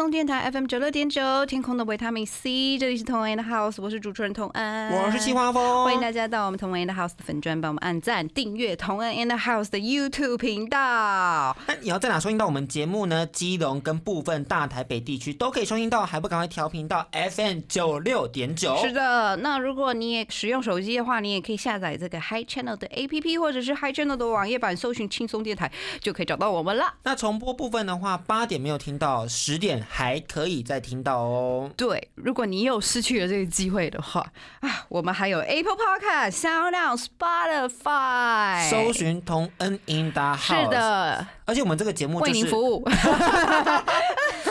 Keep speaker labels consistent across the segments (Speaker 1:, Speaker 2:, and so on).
Speaker 1: 松电台 FM 九六点九，天空的维他命 C，这里是同恩的 House，我是主持人童恩，
Speaker 2: 我是西。花风，
Speaker 1: 欢迎大家到我们同恩 and House 的粉砖，帮我们按赞、订阅同恩 and House 的 YouTube 频道。
Speaker 2: 那你要在哪收听到我们节目呢？基隆跟部分大台北地区都可以收听到，还不赶快调频到 FM 九六点九？
Speaker 1: 是的，那如果你也使用手机的话，你也可以下载这个 Hi Channel 的 APP，或者是 Hi Channel 的网页版，搜寻轻松电台就可以找到我们了。
Speaker 2: 那重播部分的话，八点没有听到，十点还可以再听到哦。
Speaker 1: 对，如果你又失去了这个机会的话啊，我们还有 Apple Podcast、SoundOn、Spotify，
Speaker 2: 搜寻同恩 in the house。
Speaker 1: 是，的，
Speaker 2: 而且我们这个节目
Speaker 1: 为
Speaker 2: 就是
Speaker 1: 您服务。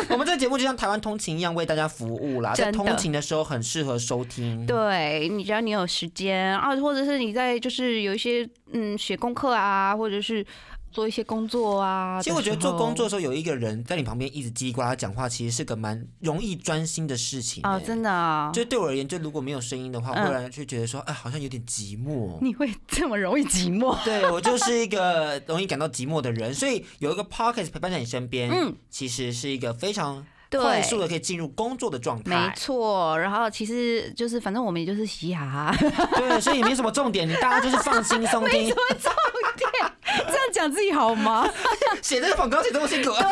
Speaker 2: 我们这个节目就像台湾通勤一样，为大家服务啦。在通勤的时候很适合收听。
Speaker 1: 对你只要你有时间啊，或者是你在就是有一些嗯写功课啊，或者是做一些工作啊。
Speaker 2: 其实我觉得做工作的时候，有一个人在你旁边一直叽里呱啦讲话，其实是个蛮容易专心的事情、
Speaker 1: 啊，
Speaker 2: 欸
Speaker 1: 真的啊，
Speaker 2: 就对我而言，就如果没有声音的话，
Speaker 1: 嗯
Speaker 2: 忽然就觉得说，哎，好像有点寂寞。
Speaker 1: 你会这么容易寂寞？
Speaker 2: 对我就是一个容易感到寂寞的人，所以有一个 podcast 陪伴在你身边，
Speaker 1: 嗯
Speaker 2: 其实是一个非常快速的可以进入工作的状态。
Speaker 1: 没错，然后其实就是反正我们也就是嘻哈哈，
Speaker 2: 对，所以也没什么重点，你大家就是放轻松听。
Speaker 1: 这样讲自己好吗？
Speaker 2: 写这个广告写这么辛苦啊，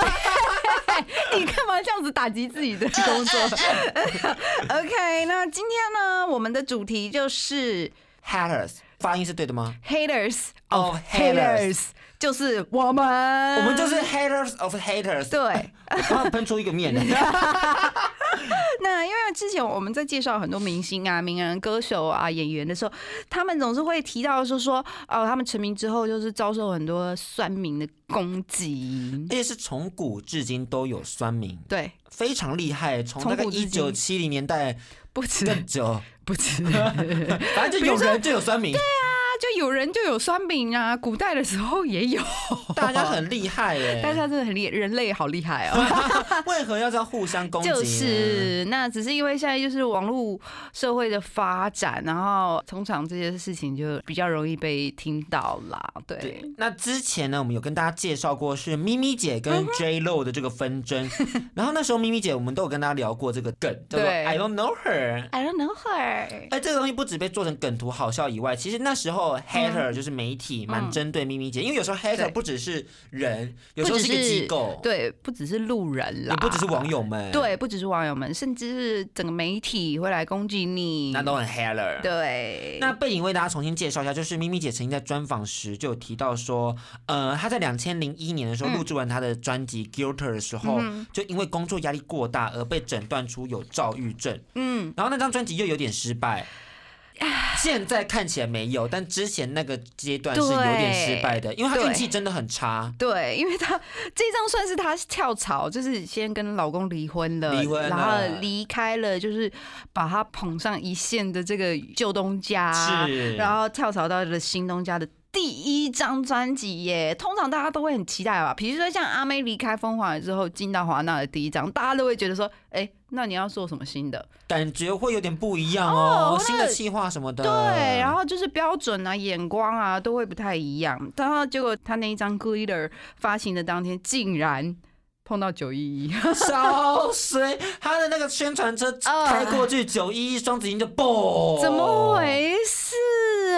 Speaker 1: 你干嘛这样子打击自己的工作？OK，那今天呢，我们的主题就是
Speaker 2: haters 发音是对的吗
Speaker 1: ？haters
Speaker 2: Of haters
Speaker 1: 就是我们，
Speaker 2: 我们就是 haters of haters。
Speaker 1: 对。
Speaker 2: 我刚刚喷出一个面。
Speaker 1: 那因为之前我们在介绍很多明星啊、名人、歌手啊、演员的时候，他们总是会提到说说，哦，他们成名之后就是遭受很多酸民的攻击
Speaker 2: 而。且是从古至今都有酸民，
Speaker 1: 对，
Speaker 2: 非常厉害。从大概
Speaker 1: 从古至今
Speaker 2: 一九七零年代
Speaker 1: 不止
Speaker 2: 更久，
Speaker 1: 不吃，
Speaker 2: 反正就有人就有酸民，
Speaker 1: 就有人就有酸饼啊，古代的时候也有，
Speaker 2: 大家很厉害耶。
Speaker 1: 大家真的很厉害，人类好厉害哦。
Speaker 2: 为何要这样互相攻击？
Speaker 1: 就是，那只是因为现在就是网络社会的发展，然后通常这些事情就比较容易被听到啦。对，
Speaker 2: 对，那之前呢，我们有跟大家介绍过是咪咪姐
Speaker 1: 嗯
Speaker 2: 跟 J Lo 的这个纷争，然后那时候咪咪姐我们都有跟大家聊过这个梗，叫做
Speaker 1: 对
Speaker 2: I don't know her。
Speaker 1: I don't know her。
Speaker 2: 哎，这个东西不止被做成梗图好笑以外，其实那时候 hater 就是媒体蛮针对咪咪姐，因为有时候 hater 不只是人，有时候是一个机构，，
Speaker 1: 对，不只是路人啦，
Speaker 2: 也不只是网友们，，
Speaker 1: 对，不只是网友们，甚至是整个媒体会来攻击你。
Speaker 2: 那都很 hater。
Speaker 1: 对，
Speaker 2: 那背景为大家重新介绍一下，就是咪咪姐曾经在专访时就有提到说，呃，她在两千零一年的时候
Speaker 1: 嗯。
Speaker 2: 录制完她的专辑《Guilter》的时候，就因为工作压力过大而被诊断出有躁郁症，
Speaker 1: 嗯，
Speaker 2: 然后那张专辑又有点失败。现在看起来没有，但之前那个阶段是有点失败的，因为她运气真的很差。
Speaker 1: 对，因为她这张算是她跳槽，就是先跟老公离婚了，
Speaker 2: 离婚了
Speaker 1: 然后离开了，就是把她捧上一线的这个旧东家，
Speaker 2: 是
Speaker 1: 然后跳槽到了新东家的。第一张专辑耶，通常大家都会很期待吧。比如说像阿妹离开风华之后进到华纳的第一张，大家都会觉得说，哎、那你要做什么新的？
Speaker 2: 感觉会有点不一样哦，新的计划什么的。
Speaker 1: 对，然后就是标准啊、眼光啊都会不太一样。然后结果他那一张 Glitter 发行的当天，竟然碰到九一一，
Speaker 2: 烧水，他的那个宣传车
Speaker 1: 啊
Speaker 2: 开过去，九一一双子星就爆，
Speaker 1: 怎么回事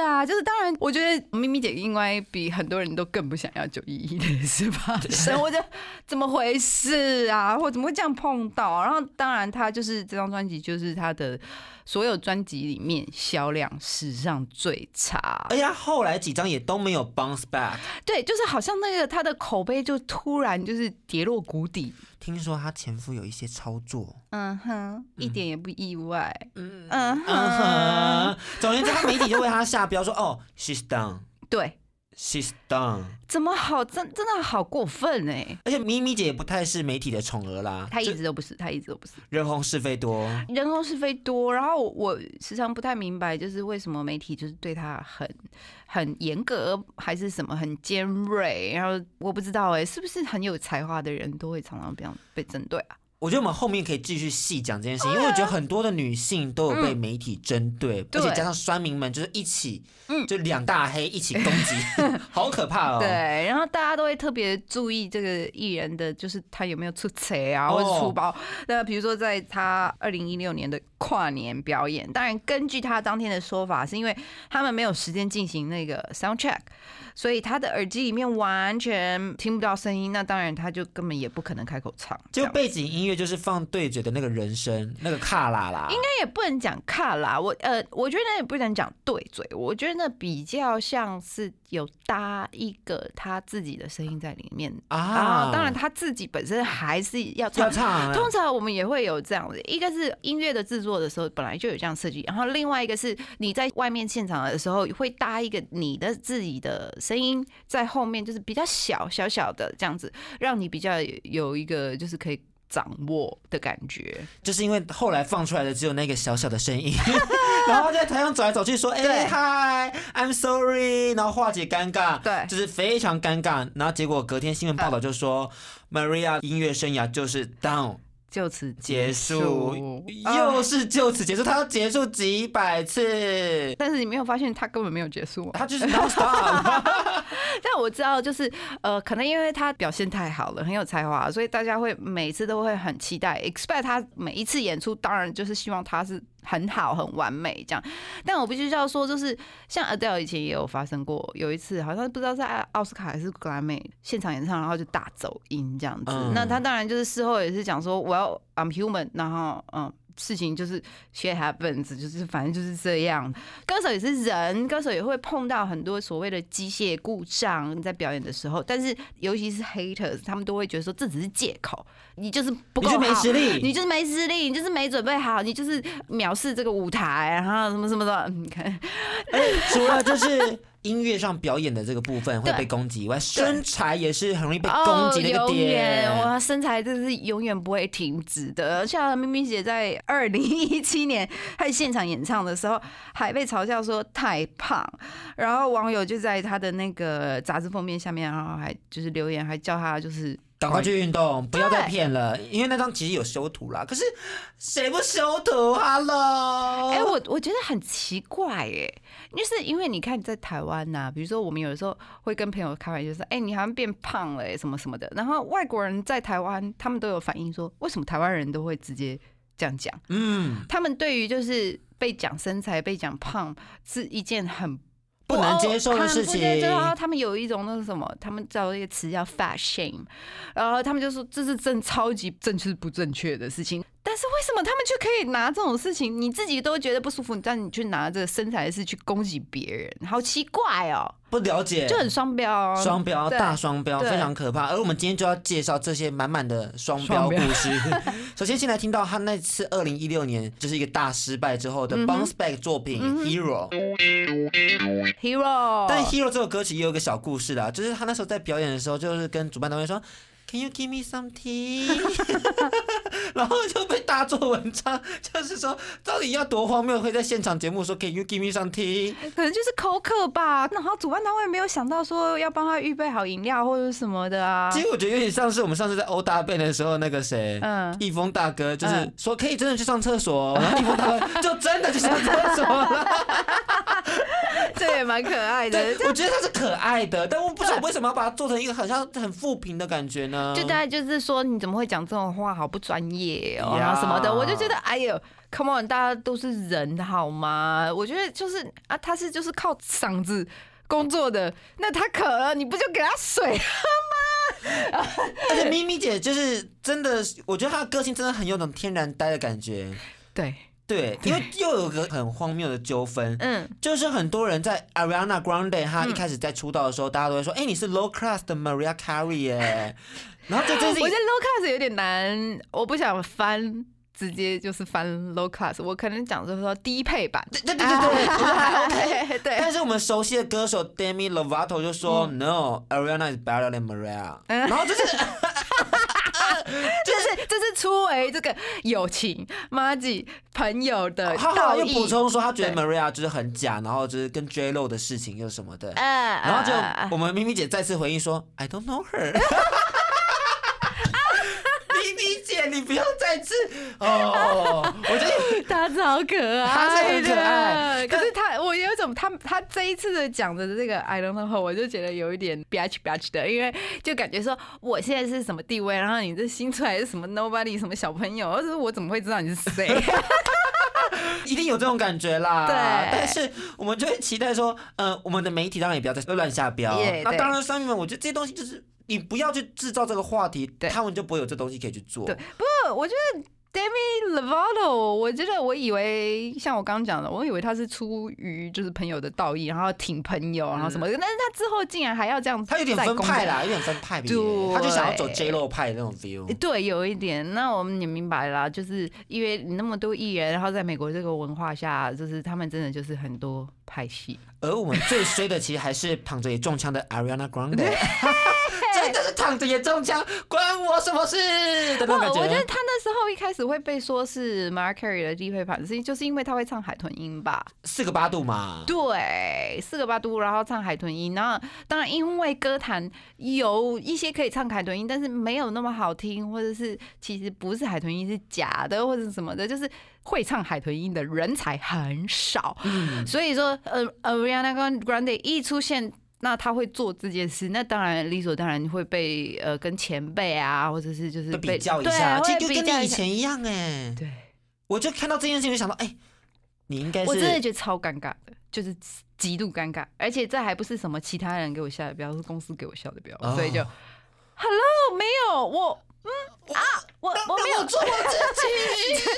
Speaker 1: 啊？啊，就是当然，我觉得咪咪姐应该比很多人都更不想要九一一的事发生。我就怎么回事啊？或怎么会这样碰到？然后当然，他就是这张专辑，就是他的所有专辑里面销量史上最差。
Speaker 2: 哎呀，后来几张也都没有 bounce back。
Speaker 1: 对，就是好像那个他的口碑就突然就是跌落谷底。
Speaker 2: 听说她前夫有一些操作，
Speaker 1: 嗯哼，一点也不意外。
Speaker 2: 嗯。
Speaker 1: 哼，
Speaker 2: 哼，总而言之，他媒体就为她下标说，哦，she's done。
Speaker 1: 对，
Speaker 2: She's done，
Speaker 1: 怎么好？真真的好过分哎！
Speaker 2: 而且咪咪姐也不太是媒体的宠儿啦，
Speaker 1: 她一直都不是，她一直都不是。
Speaker 2: 人红是非多。
Speaker 1: 人红是非多，然后我时常不太明白，就是为什么媒体就是对她很很严格，还是什么很尖锐？然后我不知道哎、是不是很有才华的人都会常常这样被针对啊？
Speaker 2: 我觉得我们后面可以继续细讲这件事情，因为我觉得很多的女性都有被媒体针对，
Speaker 1: 对。
Speaker 2: 而且加上酸民们就是一起，
Speaker 1: 嗯。
Speaker 2: 就两大黑一起攻击，好可怕哦。
Speaker 1: 对，然后大家都会特别注意这个艺人的，就是他有没有出彩啊，
Speaker 2: 哦。
Speaker 1: 或者出包。那比如说在他二零一六年的跨年表演，当然根据他当天的说法，是因为他们没有时间进行那个 sound check，所以他的耳机里面完全听不到声音，那当然他就根本也不可能开口唱。
Speaker 2: 就背景音乐就是放对嘴的那个人声，那个卡啦啦，
Speaker 1: 应该也不能讲卡啦，我呃，我觉得那也不能讲对嘴，我觉得那比较像是有搭一个他自己的声音在里面
Speaker 2: 啊
Speaker 1: 当然他自己本身还是要唱
Speaker 2: 要。唱啊，
Speaker 1: 通常我们也会有这样的，一个是音乐的制作的时候本来就有这样设计，然后另外一个是你在外面现场的时候会搭一个你的自己的声音在后面，就是比较小小小的这样子，让你比较有一个就是可以掌握的感觉。
Speaker 2: 就是因为后来放出来的只有那个小小的声音，然后他在台上走来走去说：“哎、
Speaker 1: 对
Speaker 2: 嗨，I'm sorry。”然后化解尴尬，
Speaker 1: 对
Speaker 2: 就是非常尴尬。然后结果隔天新闻报道就说、m a r i a 音乐生涯就是 down
Speaker 1: 就此
Speaker 2: 结束，
Speaker 1: 啊
Speaker 2: 又是就此结束，他要结束几百次，
Speaker 1: 但是你没有发现他根本没有结束、啊。
Speaker 2: 他就是 non stop。
Speaker 1: 但我知道，就是呃，可能因为他表现太好了，很有才华，所以大家会每次都会很期待，expect 他每一次演出，当然就是希望他是很好、很完美这样。但我必须要说，就是像 Adele 以前也有发生过，有一次好像不知道是奥斯卡还是格莱美现场演唱，然后就大走音这样子。
Speaker 2: 嗯
Speaker 1: 那他当然就是事后也是讲说，我要 I'm human，然后嗯。事情就是 shit happens，就是反正就是这样。歌手也是人，歌手也会碰到很多所谓的机械故障在表演的时候，但是尤其是 haters，他们都会觉得说这只是借口，你就是不够
Speaker 2: 你就没实力
Speaker 1: 你就是没实力，你就是没准备好，你就是藐视这个舞台，然后什么什么的。你看，
Speaker 2: 除了就是音乐上表演的这个部分会被攻击以外，身材也是很容易被攻击的一个点。
Speaker 1: 远我身材真是永远不会停止的。像咪咪姐在二零一七年在现场演唱的时候，还被嘲笑说太胖，然后网友就在她的那个杂志封面下面，然后还就是留言，还叫她就是
Speaker 2: 赶快去运动，不要再骗了，因为那张其实有修图啦。可是谁不修图？Hello，
Speaker 1: 哎、我我觉得很奇怪哎，就是因为你看在台湾呐、比如说我们有的时候会跟朋友开玩笑说，哎、你好像变胖了、欸，什么什么的。然后外国人在台湾，他们都有反映说，为什么台湾人都会直接这样讲？
Speaker 2: 嗯，
Speaker 1: 他们对于就是被讲身材、被讲胖是一件很
Speaker 2: 不能接受的事情
Speaker 1: 受然后他们有一种那个什么，他们叫一个词叫 fashion，然后他们就说这是正超级正确不正确的事情。但是为什么他们就可以拿这种事情，你自己都觉得不舒服，但你去拿这个身材的事去攻击别人，好奇怪哦，
Speaker 2: 不了解，
Speaker 1: 就很双标哦，
Speaker 2: 双标，大双标，非常可怕。而我们今天就要介绍这些满满的双标故事。首先，先来听到他那次二零一六年就是一个大失败之后的
Speaker 1: 嗯
Speaker 2: bounce back 作品《Hero》。
Speaker 1: hero，
Speaker 2: 但《Hero》这首歌曲也有个小故事啦，就是他那时候在表演的时候，就是跟主办单位说。Can you give me some tea？然后就被大做文章，就是说到底要多荒谬，会在现场节目说 Can you give me some tea？
Speaker 1: 可能就是口渴吧，然后主办单位没有想到说要帮他预备好饮料或者什么的啊
Speaker 2: 其。实我觉得有点像是我们上次在欧大贝的时候，那个谁，
Speaker 1: 嗯
Speaker 2: 易峰大哥，就是
Speaker 1: 嗯
Speaker 2: 说可以真的去上厕所，然后易峰大哥就真的去上厕所了。
Speaker 1: 这也蛮可爱的。
Speaker 2: 对，我觉得他是可爱的，但我不知道为什么要把它做成一个好像很负评的感觉呢？
Speaker 1: 就大概就是说，你怎么会讲这种话，好不专业哦，
Speaker 2: 呀
Speaker 1: 然后什么的，我就觉得，哎呦，come on，大家都是人好吗？我觉得就是啊，他是就是靠嗓子工作的，那他渴了，你不就给他水？
Speaker 2: 而且咪咪姐就是真的，我觉得她的个性真的很有种天然呆的感觉。
Speaker 1: 对，
Speaker 2: 对，因为又有个很荒谬的纠纷，
Speaker 1: 嗯，
Speaker 2: 就是很多人在 Ariana Grande 她一开始在出道的时候，大家都会说，哎、你是 low class 的 Maria Carey 耶。然后这件事情
Speaker 1: 我觉得 low class 有点难，我不想翻。直接就是翻 low class，我可能讲就是说低配版，
Speaker 2: 对对对对 对，但是我们熟悉的歌手 Demi Lovato 就说、No,
Speaker 1: 嗯
Speaker 2: Ariana is better than Maria。然后就是
Speaker 1: 这是初为这个友情 m a g 朋友的
Speaker 2: 他后
Speaker 1: 道义。
Speaker 2: 来又补充说，他觉得 Maria 就是很假，然后就是跟 J Lo 的事情又什么的。
Speaker 1: 嗯，
Speaker 2: 然后就
Speaker 1: 呃
Speaker 2: 我们咪咪姐再次回应说，I don't know her。咪咪姐，你不要再次哦，我觉得
Speaker 1: 他好可爱的，
Speaker 2: 他是很可爱
Speaker 1: 种他他这一次的讲的这个 I don't know，how，我就觉得有一点 bitch bitch 的，因为就感觉说我现在是什么地位，然后你这新出来是什么 nobody 什么小朋友，而是我怎么会知道你是谁？
Speaker 2: 一定有这种感觉啦。
Speaker 1: 对
Speaker 2: 但是我们就会期待说，呃，我们的媒体当然也不要再乱下标。
Speaker 1: Yeah，
Speaker 2: 那当然，商民们，我觉得这些东西就是你不要去制造这个话题，
Speaker 1: 对
Speaker 2: 他们就不会有这东西可以去做。
Speaker 1: 对，不过我觉得 Demi Lovato，我觉得我以为像我刚刚讲的，我以为他是出于就是朋友的道义，然后挺朋友，然后什么的，但是他之后竟然还要这样子，
Speaker 2: 他有点分派。啦，有点分派他就想要走 J Lo 派的那种 feel。
Speaker 1: 对，有一点。那我们也明白啦，就是因为你那么多艺人，然后在美国这个文化下，就是他们真的就是很多派系。
Speaker 2: 而我们最衰的，其实还是躺着也中枪的 Ariana Grande，真的是躺着也中枪，关我什么事的那感
Speaker 1: 我我觉得
Speaker 2: 觉。
Speaker 1: 他那时候一开始会被说是 Mariah Carey 的低配版，是就是因为他会唱海豚音吧？
Speaker 2: 四个八度嘛，
Speaker 1: 对，四个八度，然后唱海豚音。然后当然，因为歌坛有一些可以唱海豚音，但是没有那么好听，或者是其实不是海豚音是假的，或者什么的，就是会唱海豚音的人才很少。
Speaker 2: 嗯
Speaker 1: 所以说，呃，Ariana Grande 一出现。那他会做这件事，那当然理所当然会被呃跟前辈啊，或者是就是
Speaker 2: 比较一
Speaker 1: 对
Speaker 2: 下，这就跟你以前一样哎。
Speaker 1: 对，
Speaker 2: 我就看到这件事情，就想到，哎，你应该
Speaker 1: 我真的觉得超尴尬的，就是极度尴尬，而且这还不是什么其他人给我下的标，是公司给我下的标，
Speaker 2: 哦
Speaker 1: 所以就 Hello 没有我。嗯啊，我我没有
Speaker 2: 我做我自己，做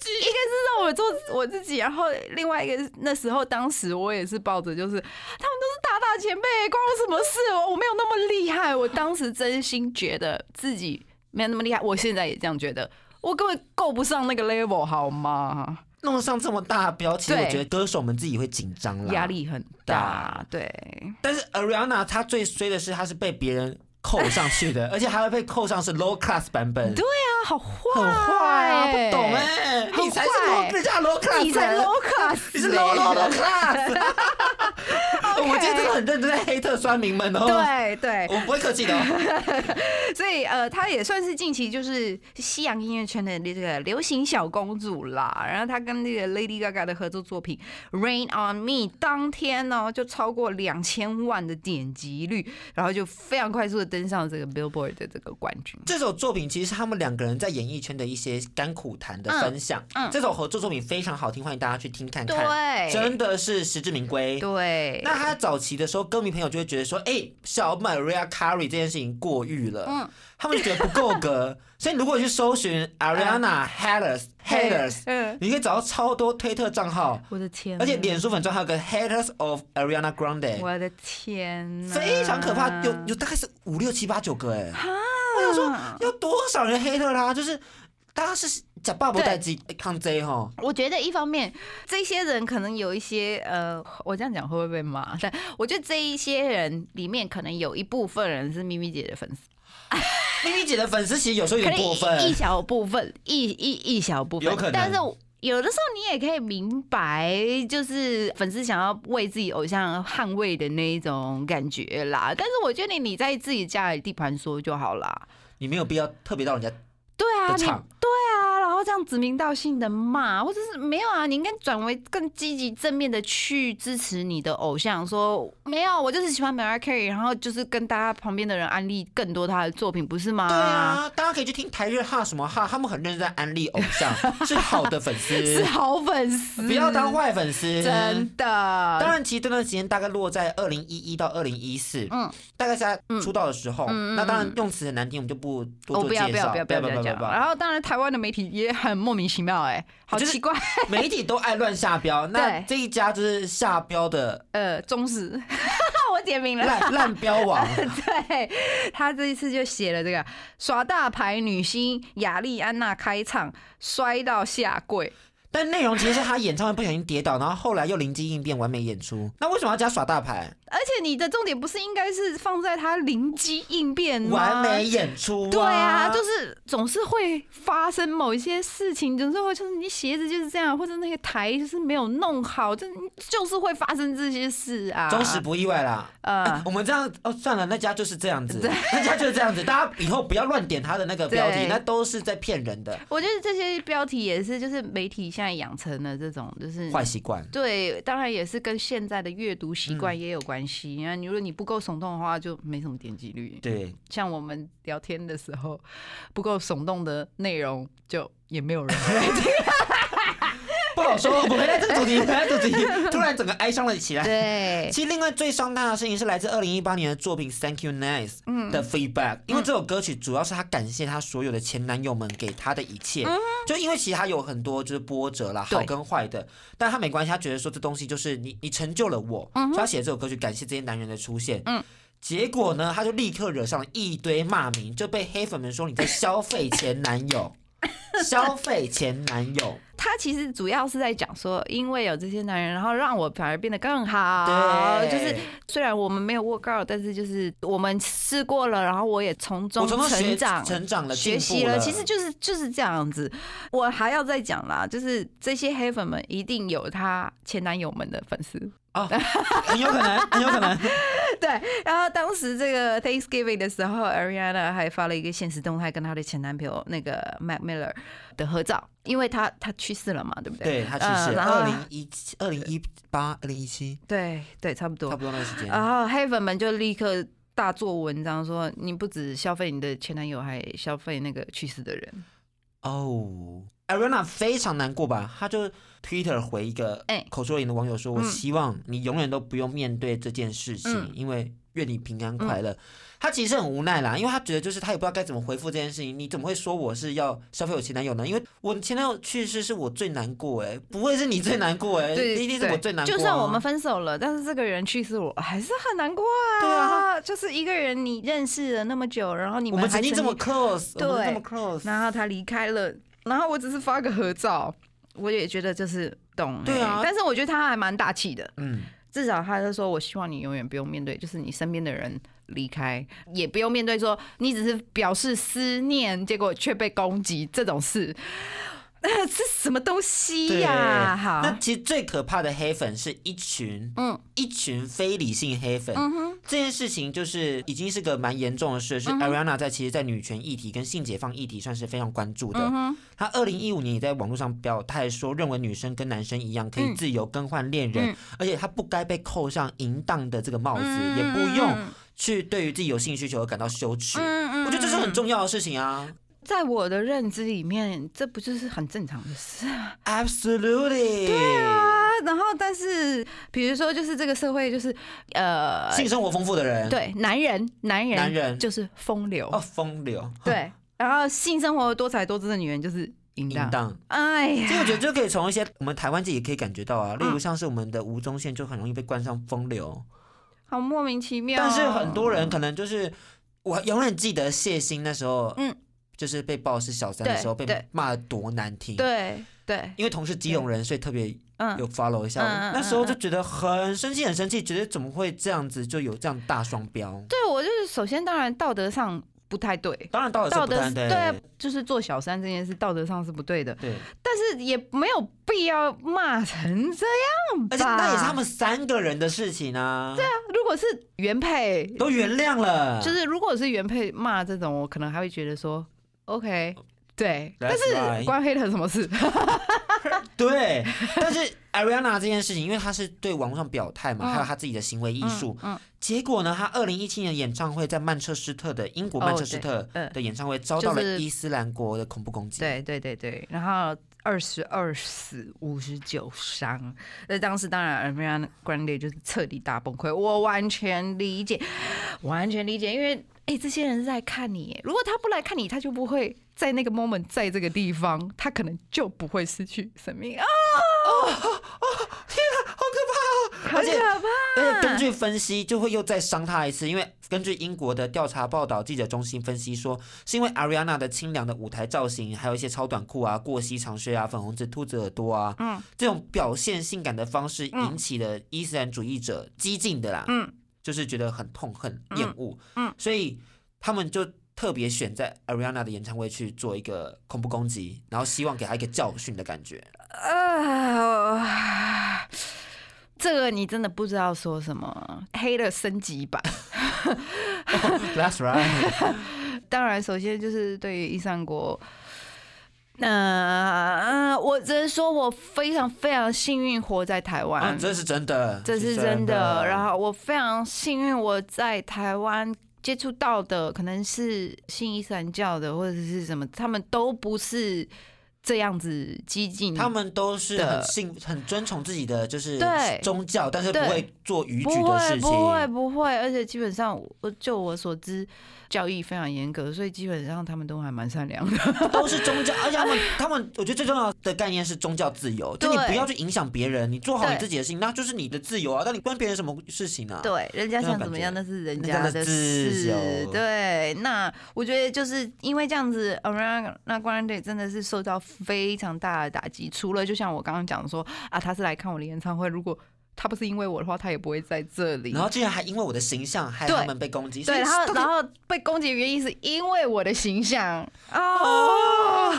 Speaker 2: 自己。
Speaker 1: 一个是让我做我自己，然后另外一个是那时候当时我也是抱着就是他们都是大大前辈，关我什么事？我我没有那么厉害。我当时真心觉得自己没有那么厉害，我现在也这样觉得，我根本够不上那个 level 好吗？
Speaker 2: 弄上这么大的标，其实
Speaker 1: 对
Speaker 2: 我觉得歌手们自己会紧张啦，
Speaker 1: 压。力很大，对。
Speaker 2: 但是 Ariana 她最衰的是，她是被别人扣上去的，而且还会被扣上是 low class 版本，
Speaker 1: 对啊，好坏，
Speaker 2: 很坏啊，不懂哎、
Speaker 1: 很
Speaker 2: 你才是 low，人家 low class，
Speaker 1: 你才 low class，
Speaker 2: 你是 low low low class。我们今天真的很认真在黑特酸民们哦，，
Speaker 1: 对对，
Speaker 2: 我们不会客气的、哦。
Speaker 1: 所以呃，她也算是近期就是西洋音乐圈的这个流行小公主啦。然后她跟那个 Lady Gaga 的合作作品《Rain on Me》当天呢就超过两千万的点击率，然后就非常快速的登上这个 Billboard 的这个冠军。
Speaker 2: 这首作品其实是他们两个人在演艺圈的一些甘苦谈的分享。
Speaker 1: 嗯嗯
Speaker 2: 这首合作作品非常好听，欢迎大家去听看看。
Speaker 1: 对
Speaker 2: 真的是实至名归。
Speaker 1: 对，
Speaker 2: 那他早期的时候，歌迷朋友就会觉得说，哎、小 Maria Carey 这件事情过誉了，
Speaker 1: 嗯。
Speaker 2: 他们就觉得不够格，所以如果去搜寻 Ariana Haters Haters，
Speaker 1: 嗯，
Speaker 2: 你可以找到超多推特账号，
Speaker 1: 我的天，
Speaker 2: 而且脸书粉专还有个 Haters of Ariana Grande，
Speaker 1: 我的天哪，
Speaker 2: 非常可怕，有有大概是五六七八九个哎，
Speaker 1: 我
Speaker 2: 想说有多少人 hater 他？就是大家是假爸不带鸡抗 J 哈，
Speaker 1: 我觉得一方面，这些人可能有一些呃，我这样讲会不会被骂？但 我觉得这一些人里面，可能有一部分人是咪咪姐的粉丝，
Speaker 2: 咪咪姐的粉丝其实有时候有点过分
Speaker 1: 一，小部分，一一一小部分，
Speaker 2: 有可能。
Speaker 1: 但是有的时候你也可以明白，就是粉丝想要为自己偶像捍卫的那一种感觉啦。但是我觉得你在自己家里地盘说就好啦。
Speaker 2: 你没有必要特别到人家
Speaker 1: 对啊，你对啊，然后这样指名道姓的骂，或者是没有啊？你应该转为更积极正面的去支持你的偶像，说没有，我就是喜欢 Mariah Carey，然后就是跟大家旁边的人安利更多他的作品，不是吗？
Speaker 2: 对啊，大家可以去听台日哈什么哈，他们很认真在安利偶像，是好的粉丝，
Speaker 1: 是好粉丝，
Speaker 2: 不要当坏粉丝，
Speaker 1: 真的。
Speaker 2: 当然，其实这段时间大概落在二零一一到二零一四，嗯，大概是他出道的时候。那当然用词很难听，我们就不多做介绍。
Speaker 1: 不要不要不要不要不要。然后当然台湾的媒体也很莫名其妙，哎，好奇怪，
Speaker 2: 媒体都爱乱下标。那这一家就是下标的，
Speaker 1: 呃，忠实，我点名了，
Speaker 2: 烂烂标王。
Speaker 1: 对他这一次就写了这个耍大牌女星雅丽安娜开场摔到下跪。
Speaker 2: 但内容其实是他演唱会不小心跌倒，然后后来又灵机应变完美演出。那为什么要加耍大牌？
Speaker 1: 而且你的重点不是应该是放在他灵机应变、
Speaker 2: 完美演出？
Speaker 1: 对啊，就是总是会发生某一些事情，总是会就是你鞋子就是这样，或者那个台就是没有弄好，就就是会发生这些事啊。
Speaker 2: 忠实不意外啦。呃，我们这样哦，算了，那家就是这样子，那家就是这样子。大家以后不要乱点他的那个标题，那都是在骗人的。
Speaker 1: 我觉得这些标题也是，就是媒体现在养成了这种就是
Speaker 2: 坏习惯。
Speaker 1: 对，当然也是跟现在的阅读习惯也有关系。你看，如果你不够耸动的话，就没什么点击率。
Speaker 2: 对，
Speaker 1: 像我们聊天的时候，不够耸动的内容，就也没有人来听。
Speaker 2: 说，我们回来这个主题，回来主题，突然整个哀伤了起来。
Speaker 1: 对，
Speaker 2: 其实另外最伤他的事情是来自二零一八年的作品《Thank You Nice》的 feedback，因为这首歌曲主要是他感谢他所有的前男友们给他的一切，就因为其实他有很多就是波折啦，好跟坏的，但他没关系，他觉得说这东西就是你你成就了我，所以他写这首歌曲感谢这些男人的出现。嗯，结果呢，他就立刻惹上了一堆骂名，就被黑粉们说你在消费前男友。消费前男友，
Speaker 1: 他其实主要是在讲说，因为有这些男人，然后让我反而变得更好。对，就是虽然我们没有 work out，但是就是我们试过了，然后我也从中成长、
Speaker 2: 成长了、
Speaker 1: 学习了。其实就是就是这样子。我还要再讲啦，就是这些黑粉们一定有他前男友们的粉丝。
Speaker 2: 哦，很有可能，很有可能。
Speaker 1: 对，然后当时这个 Thanksgiving 的时候，Ariana 还发了一个现实动态，跟她的前男朋友那个 Mac Miller 的合照，因为他他去世了嘛，对不对？
Speaker 2: 对他去世，二零一七、二零一八、二零一七，
Speaker 1: 对对，差不多，
Speaker 2: 差不多那个时间。
Speaker 1: 然后黑粉们就立刻大做文章，说你不止消费你的前男友，还消费那个去世的人。
Speaker 2: 哦，Ariana 非常难过吧？他就。Twitter 回一个口说言的网友说：“我希望你永远都不用面对这件事情，因为愿你平安快乐。”他其实很无奈啦，因为他觉得就是他也不知道该怎么回复这件事情。你怎么会说我是要消费我前男友呢？因为我前男友去世是我最难过哎，不会是你最难过哎，一定是我最难过。
Speaker 1: 就算我们分手了，但是这个人去世我还是很难过啊。对啊，就是一个人你认识了那么久，然后你们
Speaker 2: 曾经这么 close，
Speaker 1: 对，
Speaker 2: 这么 close，
Speaker 1: 然后他离开了，然后我只是发个合照。我也觉得就是懂，
Speaker 2: 对啊，
Speaker 1: 但是我觉得他还蛮大气的，嗯，至少他就说，我希望你永远不用面对，就是你身边的人离开，也不用面对说你只是表示思念，结果却被攻击这种事。这什么东西呀？好，
Speaker 2: 那其实最可怕的黑粉是一群，嗯，一群非理性黑粉。嗯哼，这件事情就是已经是个蛮严重的事，是 Ariana 在其实，在女权议题跟性解放议题算是非常关注的。嗯她二零一五年也在网络上表态说，认为女生跟男生一样可以自由更换恋人，而且她不该被扣上淫荡的这个帽子，也不用去对于自己有性需求而感到羞耻。嗯嗯，我觉得这是很重要的事情啊。
Speaker 1: 在我的认知里面，这不就是很正常的事啊
Speaker 2: ？Absolutely。
Speaker 1: 对啊，然后但是比如说，就是这个社会就是呃，
Speaker 2: 性生活丰富的人，
Speaker 1: 对，男人，男人，
Speaker 2: 男人
Speaker 1: 就是风流
Speaker 2: 哦，风流。
Speaker 1: 对，然后性生活多才多姿的女人就是淫荡。
Speaker 2: 哎呀，这个我觉得就可以从一些我们台湾自己可以感觉到啊，例如像是我们的吴宗宪就很容易被冠上风流，
Speaker 1: 好莫名其妙。
Speaker 2: 但是很多人可能就是我永远记得谢欣那时候，嗯。就是被爆是小三的时候被骂的多难听，
Speaker 1: 对对，
Speaker 2: 因为同是基隆人，所以特别有 follow 一下。那时候就觉得很生气，很生气，觉得怎么会这样子就有这样大双标？
Speaker 1: 对我就是首先当然道德上不太对，
Speaker 2: 当然道德道德
Speaker 1: 对，就是做小三这件事道德上是不对的，
Speaker 2: 对，
Speaker 1: 但是也没有必要骂成这样
Speaker 2: 而且那也是他们三个人的事情啊。
Speaker 1: 对啊，如果是原配
Speaker 2: 都原谅了，
Speaker 1: 就是如果是原配骂这种，我可能还会觉得说。OK，
Speaker 3: 对，但是关黑的什么事？
Speaker 2: 对，但是 Ariana 这件事情，因为她是对网络上表态嘛，
Speaker 3: 嗯。
Speaker 2: 还有她自己的行为艺术，
Speaker 3: 嗯，
Speaker 2: 结果呢，她二零一七年演唱会在曼彻斯特的英国
Speaker 3: 哦
Speaker 2: 曼彻斯特的演唱会遭到了伊斯兰国的恐怖攻击。
Speaker 3: 对对对对，然后二十二死，五十九伤。那当时当然 Ariana Grande 就是彻底大崩溃，我完全理解，完全理解，因为哎、这些人是在看你，如果他不来看你，他就不会在那个 moment 在这个地方，他可能就不会失去生命啊！很
Speaker 2: 而且
Speaker 3: 可怕。
Speaker 2: 而且根据分析，就会又再伤他一次，因为根据英国的调查报道，记者中心分析说，是因为 Ariana 的清凉的舞台造型，还有一些超短裤啊、过膝长靴啊、粉红色兔子耳朵啊，
Speaker 3: 嗯。
Speaker 2: 这种表现性感的方式，
Speaker 3: 嗯
Speaker 2: 引起了伊斯兰主义者激进的啦，
Speaker 3: 嗯。
Speaker 2: 就是觉得很痛恨、
Speaker 3: 嗯
Speaker 2: 厌恶，
Speaker 3: 嗯
Speaker 2: 所以他们就特别选在 Ariana 的演唱会去做一个恐怖攻击，然后希望给他一个教训的感觉。
Speaker 3: 啊，这个你真的不知道说什么，黑的升级版。
Speaker 2: That's right，
Speaker 3: 当然，首先就是对于伊善国，呃，我只能说我非常非常幸运活在台湾，
Speaker 2: 啊，这是真的，
Speaker 3: 这是真的。然后我非常幸运我在台湾。接触到的可能是信伊斯兰教的，或者是什么，他们都不是这样子激进。
Speaker 2: 他们都是很信、很尊崇自己的就是
Speaker 3: 对
Speaker 2: 宗教，但是不会做逾
Speaker 3: 不
Speaker 2: 矩的事情。
Speaker 3: 不会不会，而且基本上我就我所知，教义非常严格，所以基本上他们都还蛮善良的。
Speaker 2: 都是宗教，而且他们他们，我觉得最重要的概念是宗教自由，就你不要去影响别人，你做好你自己的事情，那就是你的自由啊，但你关别人什么事情啊？
Speaker 3: 对，人家想怎么样那是人
Speaker 2: 人家的
Speaker 3: 事
Speaker 2: 由。
Speaker 3: 对，那我觉得就是因为这样子，Ariana Grande 真的是受到非常大的打击。除了就像我刚刚讲的说啊，他是来看我的演唱会，如果他不是因为我的话，他也不会在这里。
Speaker 2: 然后竟然还因为我的形象害
Speaker 3: 对
Speaker 2: 他们被攻击，
Speaker 3: 对，然后然后被攻击的原因是因为我的形象哦，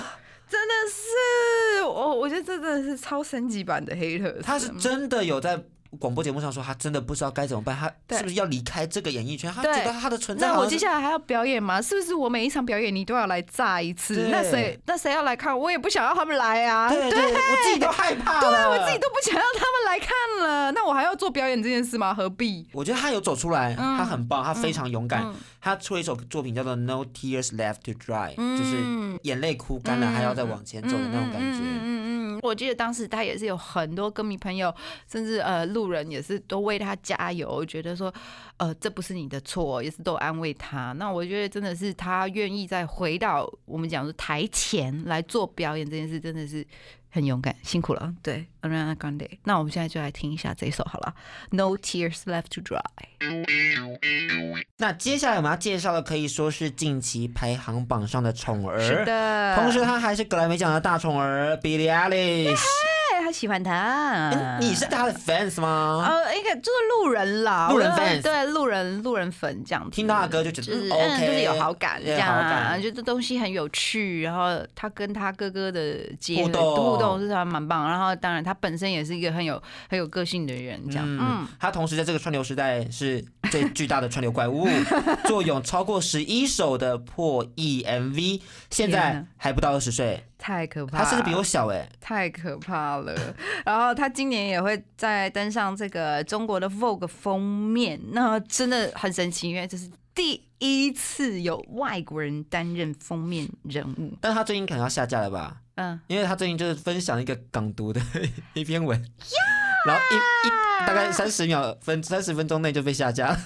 Speaker 3: 真的是我，我觉得这真的是超升级版的黑特。
Speaker 2: 他是真的有在广播节目上说，他真的不知道该怎么办，他是不是要离开这个演艺圈？他觉得他的存在
Speaker 3: 那我接下来还要表演吗？是不是我每一场表演你都要来炸一次？那谁那谁要来看？我也不想要他们来啊。
Speaker 2: 对对，我自己都害怕了，
Speaker 3: 对，我自己都不想要他们来看了。那我还要做表演这件事吗？何必？
Speaker 2: 我觉得他有走出来，
Speaker 3: 嗯
Speaker 2: 他很棒，他非常勇敢。
Speaker 3: 嗯
Speaker 2: 他出了一首作品叫做《No Tears Left to Dry》，
Speaker 3: 嗯
Speaker 2: 就是眼泪哭干了，还要再往前走的那种感觉。
Speaker 3: 嗯嗯我记得当时他也是有很多歌迷朋友，甚至呃路人也是都为他加油，觉得说呃这不是你的错，也是都安慰他。那我觉得真的是他愿意再回到我们讲说台前来做表演这件事，真的是。很勇敢，辛苦了。对，Ariana Grande。那我们现在就来听一下这一首好了，《No Tears Left to Dry》。
Speaker 2: 那接下来我们要介绍的可以说是近期排行榜上的宠儿，
Speaker 3: 是的，
Speaker 2: 同时他还是格莱美奖的大宠儿 Billie Eilish。
Speaker 3: 对他喜欢他。
Speaker 2: 诶你是他的 fans 吗？
Speaker 3: 呃，应该就是路人啦，
Speaker 2: 路人 fans
Speaker 3: 对路人路人粉这样子，
Speaker 2: 听到他的歌就觉得
Speaker 3: 就是
Speaker 2: 嗯，OK，
Speaker 3: 就是有好感这
Speaker 2: 有
Speaker 3: 样啊，觉得东西很有趣，然后他跟他哥哥的结合
Speaker 2: 互动。
Speaker 3: 互动是还蛮棒，然后当然他本身也是一个很有很有个性的人，这样，
Speaker 2: 嗯
Speaker 3: 嗯，
Speaker 2: 他同时在这个串流时代是最巨大的串流怪物，坐拥超过十一首的破亿 MV，现在还不到二十岁，
Speaker 3: 太可怕，
Speaker 2: 他甚至比我小哎、
Speaker 3: 太可怕了。然后他今年也会再登上这个中国的 Vogue 封面，那真的很神奇，因为这是第一次有外国人担任封面人物。
Speaker 2: 但是他最近可能要下架了吧？
Speaker 3: 嗯，
Speaker 2: 因为他最近就是分享一个港独的 一篇文，然后一一大概三十秒分三十分钟内就被下架了。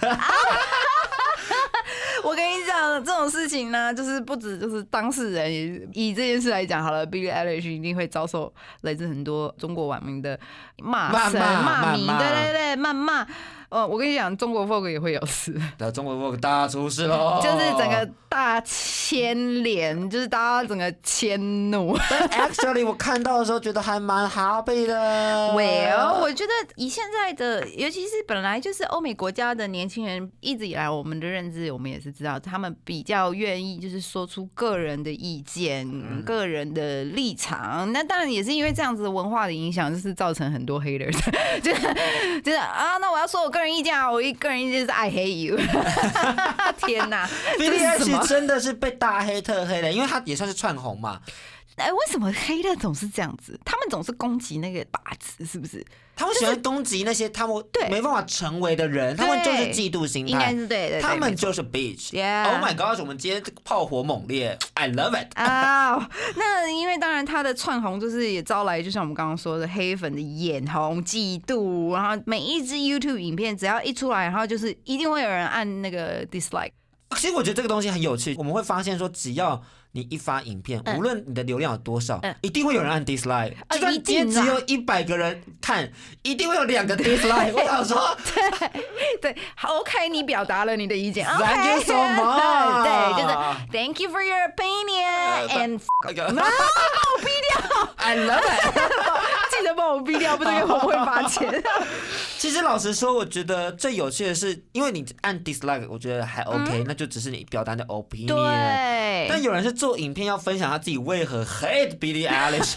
Speaker 3: 这种事情呢，就是不止就是当事人，也以这件事来讲好了，Billie Eilish 一定会遭受来自很多中国网民的骂声、
Speaker 2: 骂
Speaker 3: 骂名，对对对，谩骂。呃，我跟你讲，中国 Vogue 也会有事，
Speaker 2: 那中国 Vogue 大出事喽，
Speaker 3: 就是整个大牵连，就是大家整个迁怒。
Speaker 2: 但 actually 我看到的时候觉得还蛮 happy 的。
Speaker 3: Well，我觉得以现在的，尤其是本来就是欧美国家的年轻人，一直以来我们的认知，我们也是知道，他们比较愿意就是说出个人的意见、个人的立场。那当然也是因为这样子的文化的影响，就是造成很多 haters，就是就是啊，那我要说我个人意见啊，我一个人意见是 I hate you。天哪，这
Speaker 2: Billie
Speaker 3: 是什么
Speaker 2: Eilish 真的是被大黑特黑的，因为他也算是串红嘛。
Speaker 3: 哎，为什么黑的总是这样子？他们总是攻击那个靶子，是不是？
Speaker 2: 他们喜欢攻击那些他们
Speaker 3: 对
Speaker 2: 没办法成为的人，他们就是嫉妒心
Speaker 3: 应该。是对的，
Speaker 2: 他们就是 bitch。
Speaker 3: Yeah
Speaker 2: Oh my god！我们今天这个炮火猛烈，I love it。
Speaker 3: 啊，那因为当然他的窜红就是也招来，就像我们刚刚说的黑粉的眼红、嫉妒，然后每一支 YouTube 影片只要一出来，然后就是一定会有人按那个 dislike。
Speaker 2: 其实我觉得这个东西很有趣，我们会发现说，只要你一发影片，
Speaker 3: 嗯。
Speaker 2: 无论你的流量有多少
Speaker 3: 嗯，
Speaker 2: 一定会有人按 dislike。
Speaker 3: 啊
Speaker 2: 就算今天只
Speaker 3: 定啊。
Speaker 2: 有一百个人看，一定会有两个 dislike。我想说，
Speaker 3: 对，好，OK，你表达了你的意见
Speaker 2: Thank you so much
Speaker 3: 对，就是 Thank you for your opinion and，
Speaker 2: I love it。
Speaker 3: 记得把我逼掉，不然我会罚钱。
Speaker 2: 其实老实说，我觉得最有趣的是，因为你按 dislike，我觉得还
Speaker 3: 嗯
Speaker 2: OK，、那就只是你表达你的 opinion。
Speaker 3: 对，
Speaker 2: 但有人是做影片要分享他自己为何 hate Billie Eilish，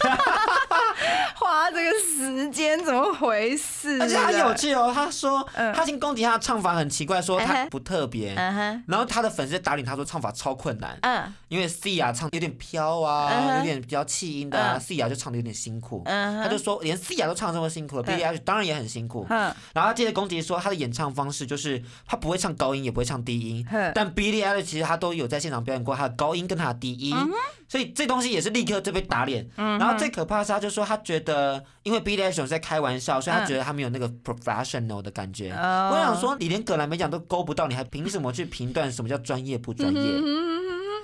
Speaker 3: 花这个时间怎么回事？
Speaker 2: 而且他有，趣哦。他说
Speaker 3: 嗯
Speaker 2: 他已经攻击他的唱法很奇怪，说他不特别。然后他的粉丝打脸他说唱法超困难，
Speaker 3: 嗯
Speaker 2: 因为 C 亚唱有点飘啊，有点比较气音的，C 亚就唱的有点辛苦。
Speaker 3: 嗯，
Speaker 2: 他就说连 C 亚都唱这么辛苦了，Billie Eilish 当然也很辛苦。
Speaker 3: 嗯
Speaker 2: 然后他接着攻击说他的演唱方式就是他不会唱高音，也不会唱低音，但 Billie Eilish 其实他都有在现场表演过他的高音跟他的低音，所以这东西也是立刻就被打脸。然后最可怕的是，他就说他觉得因为 Billie Eilish 在开玩笑，所以他觉得他没有那个 professional 的感觉。
Speaker 3: 哦
Speaker 2: 我想说，你连葛莱美奖都勾不到，你还凭什么去评断什么叫专业不专业？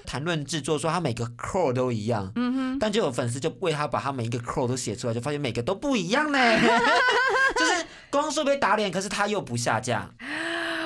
Speaker 2: 谈论制作说他每个 crow 都一样，但就有粉丝就为他把他每一个 crow 都写出来，就发现每个都不一样呢。就是光说被打脸，可是他又不下架。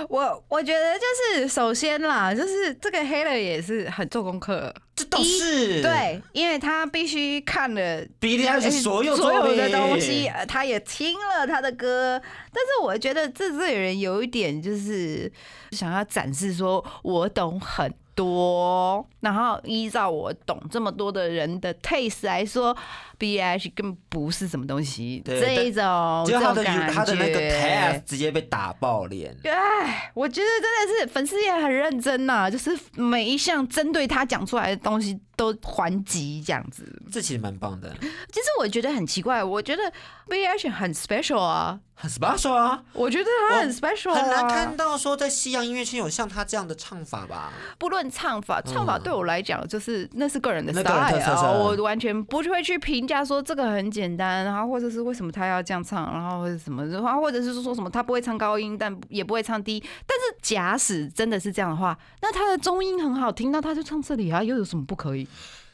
Speaker 3: 我我觉得就是首先啦，就是这个黑了也是很做功课，
Speaker 2: 这都是
Speaker 3: 对，因为他必须看了。
Speaker 2: Eilish 所有
Speaker 3: 所有的东西，呃他也听了他的歌，但是我觉得这这个人有一点就是想要展示说我懂很多，然后依照我懂这么多的人的 taste 来说，B H 根本不是什么东西，
Speaker 2: 对
Speaker 3: 这一种
Speaker 2: 结果他的他的那个 test 直接被打爆脸。
Speaker 3: 哎，我觉得真的是粉丝也很认真呐、就是每一项针对他讲出来的东西都还击这样子。
Speaker 2: 这其实蛮棒的，
Speaker 3: 其实我觉得很奇怪，我觉得 B H 很 special 啊，
Speaker 2: 很 special 啊，
Speaker 3: 我觉得他很 special，、啊、
Speaker 2: 很难看到说在西洋音乐圈有像他这样的唱法吧？
Speaker 3: 不论唱法，唱法
Speaker 2: 嗯
Speaker 3: 对我来讲就是那是个人的
Speaker 2: 那个人
Speaker 3: style 啊，
Speaker 2: 特色
Speaker 3: 我完全不会去评价说这个很简单，然后或者是为什么他要这样唱，然后或者什么，然后或者是说什么他不会唱高音，但也不会唱低。但是假使真的是这样的话，那他的中音很好听，那他就唱这里啊，又有什么不可以？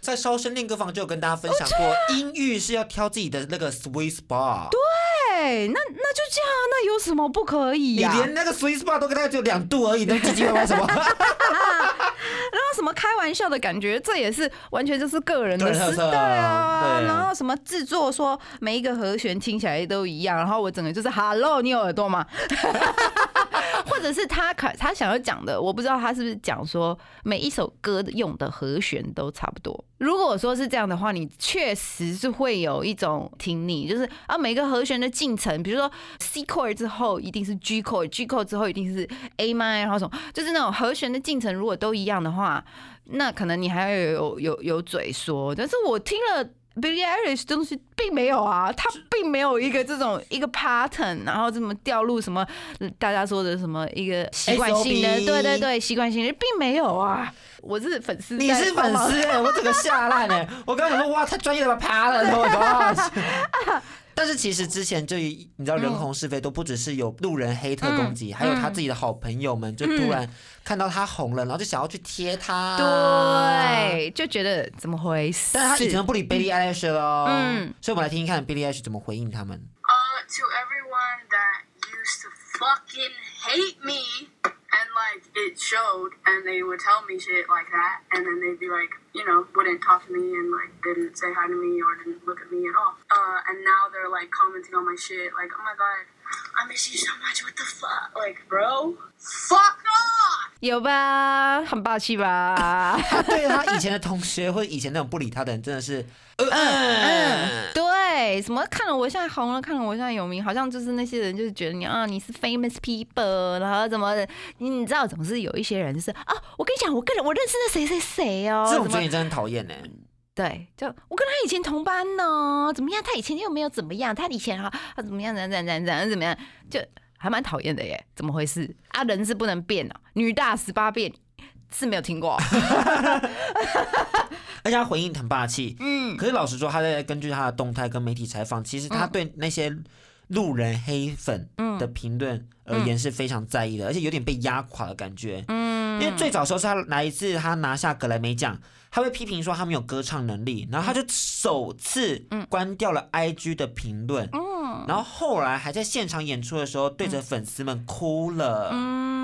Speaker 2: 在烧声练歌房就有跟大家分享过，音域是要挑自己的那个 sweet spot。
Speaker 3: 对，那那就这样啊，那有什么不可以
Speaker 2: 你
Speaker 3: 呀、
Speaker 2: 连那个 sweet spot 都大概只有两度而已，那唧唧歪歪什么？
Speaker 3: 然后什么开玩笑的感觉，这也是完全就是个人的时代啊。然后什么制作说每一个和弦听起来都一样，然后我整个就是 Hello，你有耳朵吗？或者是他可他想要讲的，我不知道他是不是讲说每一首歌用的和弦都差不多。如果说是这样的话，你确实是会有一种听腻，就是啊每个和弦的进程，比如说 C chord 之后一定是 G chord，G chord 之后一定是 A m i 然后什么，就是那种和弦的进程如果都一样的话，那可能你还要有有有嘴说。但是我听了 Billie Eilish 东西并没有啊，他并没有一个这种一个 pattern，然后这么掉入什么呃大家说的什么一个习惯性的，对对对，习惯性的并没有啊。我是粉丝，
Speaker 2: 你是粉丝哎、我整个吓烂哎！我刚刚想说哇，太专业了吧，啪了，Oh my god！但是其实之前就你知道人红是非都不只是有路人黑特攻击，还有他自己的好朋友们就突然看到他红了，然后就想要去贴他。。
Speaker 3: 对，就觉得怎么回事？
Speaker 2: 但是他已经不理 Billie Eilish 了哦，
Speaker 3: 嗯
Speaker 2: 所以我们来听听看 Billie Eilish 怎么回应他们。
Speaker 4: Uh, to everyone that used to fucking hate me and like it showed and they would tell me shit like that and then they'd be like, you know, wouldn't talk to me and like didn't say hi to me or didn't look at me at all. Uh, and now they're like commenting on my shit like, oh my god, I miss you so much, what the fuck? Like, bro, fuck off!
Speaker 3: 有吧，很霸气吧？
Speaker 2: 他对他以前的同学或者以前那种不理他的人，真的是，呃
Speaker 3: 嗯，对，
Speaker 1: 什么看了我现在红了，看了我现在有名，好像就是那些人就是觉得你啊你是 famous people，然后怎么，你你知道总是有一些人就是啊，我跟你讲，我跟我认识那谁谁谁哦，
Speaker 2: 这种
Speaker 1: 怎么
Speaker 2: 觉得你真的很讨厌呢。
Speaker 1: 对，就我跟他以前同班呢，怎么样？他以前又没有怎么样，他以前哈他怎么样？怎样怎样怎样怎样怎么样？就还蛮讨厌的耶，怎么回事？啊，人是不能变啊，女大十八变是没有听过。
Speaker 2: 而且他回应很霸气。
Speaker 1: 嗯，
Speaker 2: 可是老实说，他在根据他的动态跟媒体采访，其实他对那些路人黑粉的评论而言是非常在意的，而且有点被压垮的感觉。嗯，因为最早时候是他来一次他拿下格莱美奖，他被批评说他没有歌唱能力，然后他就首次关掉了 IG 的评论。嗯，然后后来还在现场演出的时候，对着粉丝们哭了。
Speaker 1: 嗯，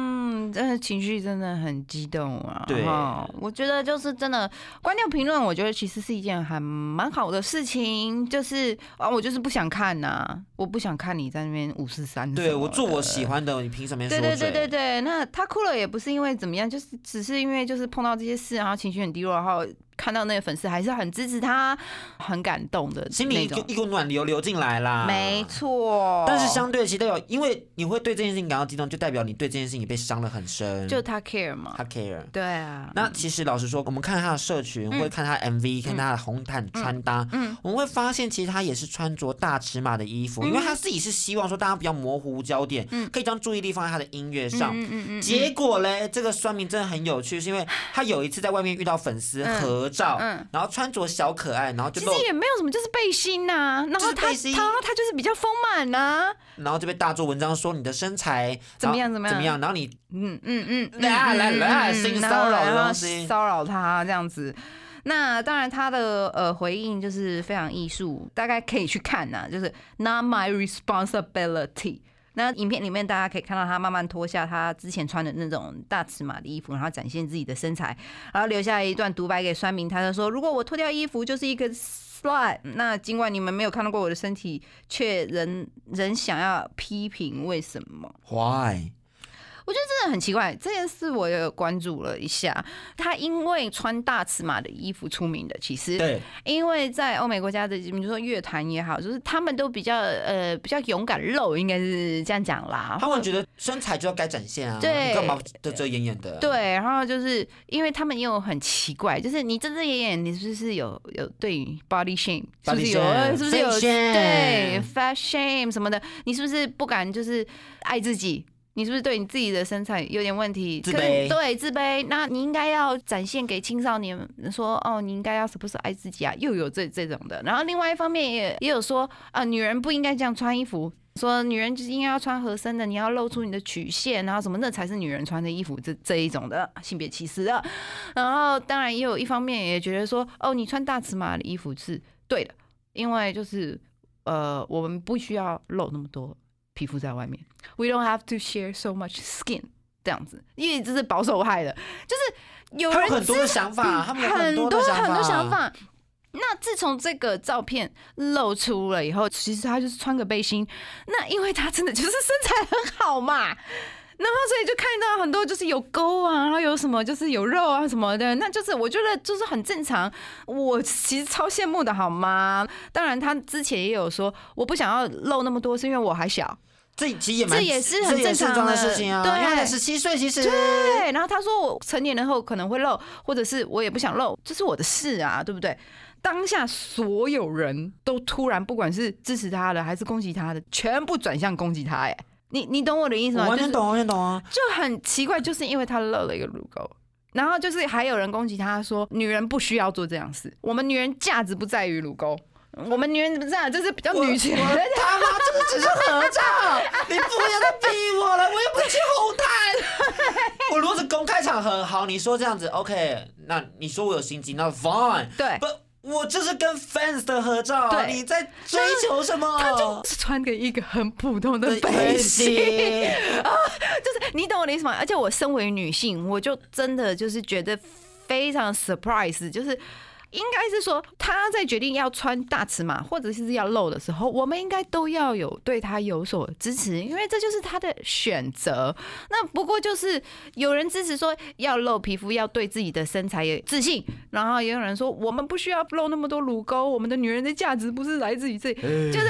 Speaker 1: 真的情绪真的很激动啊！
Speaker 2: 对
Speaker 1: 哈我觉得就是真的关掉评论，我觉得其实是一件还蛮好的事情。就是啊，我就是不想看呐、我不想看你在那边五四三。
Speaker 2: 对我做我喜。欢的，你凭什么说
Speaker 1: 对？对对对对，那他哭了也不是因为怎么样，就是只是因为就是碰到这些事，然后情绪很低落，然后看到那个粉丝还是很支持他，很感动的
Speaker 2: 心里。一股一股暖流流进来啦。
Speaker 1: 没错，
Speaker 2: 但是相对，其实代表，因为你会对这件事情感到激动，就代表你对这件事情被伤得很深。
Speaker 1: 就他 care 嘛
Speaker 2: 他，care。
Speaker 1: 对啊，
Speaker 2: 那其实老实说，我们看他的社群，或者看他 MV，看他的红毯穿搭，
Speaker 1: 嗯
Speaker 2: 我们会发现，其实他也是穿着大尺码的衣服，因为他自己是希望说大家比较模糊焦点，嗯可以将注意力放在他的音乐上。
Speaker 1: 嗯嗯嗯
Speaker 2: 结果嘞，这个酸民真的很有趣，是因为他有一次在外面遇到粉丝合照，然后穿着小可爱，然后就露
Speaker 1: 其实，也没有什么，就是背心呐、然
Speaker 2: 就
Speaker 1: 后他他他就是比较丰满呐、
Speaker 2: 然后就被大做文章说你的身材
Speaker 1: 怎么样怎么样？
Speaker 2: 怎么样，然后你
Speaker 1: 嗯嗯嗯，
Speaker 2: 来来来
Speaker 1: 嗯
Speaker 2: 性骚扰东西。
Speaker 1: 骚扰他这样子。那当然，他的呃回应就是非常艺术，大概可以去看呐、就是 Not my responsibility。那影片里面大家可以看到他慢慢脱下他之前穿的那种大尺码的衣服，然后展现自己的身材，然后留下一段独白给酸民，他就说：“如果我脱掉衣服就是一个 Slide, 那尽管你们没有看到过我的身体，却仍仍想要批评，为什么？”
Speaker 2: why？
Speaker 1: 我觉得真的很奇怪，这件事我也有关注了一下。他因为穿大尺码的衣服出名的，其实
Speaker 2: 对，
Speaker 1: 因为在欧美国家的，比如说乐坛也好，就是他们都比较呃比较勇敢露，应该是这样讲啦。
Speaker 2: 他们觉得身材就要该展现啊，
Speaker 1: 对
Speaker 2: 你干嘛遮遮掩掩的？，
Speaker 1: 对，然后就是因为他们又很奇怪，就是你遮遮掩掩，你是不是有有对于 body shame，是不是有
Speaker 2: shame，
Speaker 1: 是不是有对 fat shame 什么的？你是不是不敢就是爱自己？你是不是对你自己的身材有点问题？
Speaker 2: 自卑
Speaker 1: 对，自卑。那你应该要展现给青少年说，哦，你应该要时不时爱自己啊？又有这这种的。然后另外一方面也也有说，啊，女人不应该这样穿衣服。说女人就是应该要穿合身的，你要露出你的曲线，然后什么那才是女人穿的衣服，这这一种的性别歧视的。然后当然也有一方面也觉得说，哦，你穿大尺码的衣服是对的，因为就是呃，我们不需要露那么多皮肤在外面，we don't have to share so much skin 这样子，因为这是保守派的，就是有人
Speaker 2: 很多的想法，他们
Speaker 1: 很
Speaker 2: 多
Speaker 1: 很多想。法。那自从这个照片露出了以后，其实他就是穿个背心，那因为他真的就是身材很好嘛，然后所以就看到很多就是有沟啊，然后有什么就是有肉啊什么的，那就是我觉得就是很正常。我其实超羡慕的好吗？当然他之前也有说，我不想要露那么多，是因为我还小。
Speaker 2: 这其实也蛮，
Speaker 1: 这也是很
Speaker 2: 正常的
Speaker 1: 的
Speaker 2: 事情啊。
Speaker 1: 对
Speaker 2: 十七岁，其实
Speaker 1: 对，然后他说我成年人后可能会露，或者是我也不想露，这是我的事啊，对不对？当下所有人都突然，不管是支持他的还是攻击他的，全部转向攻击他。哎，你你懂我的意思吗？
Speaker 2: 我完全懂，完全懂啊。
Speaker 1: 就很奇怪，就是因为他露了一个乳沟，然后就是还有人攻击他说，女人不需要做这样事，我们女人价值不在于乳沟，我们女人不是啊，这是比较女权。
Speaker 2: 我我他妈这个只是合照，你不要再逼我了，我又不是去红毯。我如果是公开场合，好，你说这样子，OK，那你说我有心机，那 fine。
Speaker 1: 对
Speaker 2: 不，我就是跟 fans 的合照，
Speaker 1: 对
Speaker 2: 你在追求什么？
Speaker 1: 他就是穿给一个很普通的
Speaker 2: 对
Speaker 1: 背心，
Speaker 2: 啊，
Speaker 1: 就是你懂我的意思吗？而且我身为女性，我就真的就是觉得非常 surprise，就是应该是说他在决定要穿大尺码或者是要露的时候，我们应该都要有对他有所支持，因为这就是他的选择。那不过就是有人支持说要露皮肤，要对自己的身材有自信，然后也有人说我们不需要露那么多乳沟，我们的女人的价值不是来自于这，就是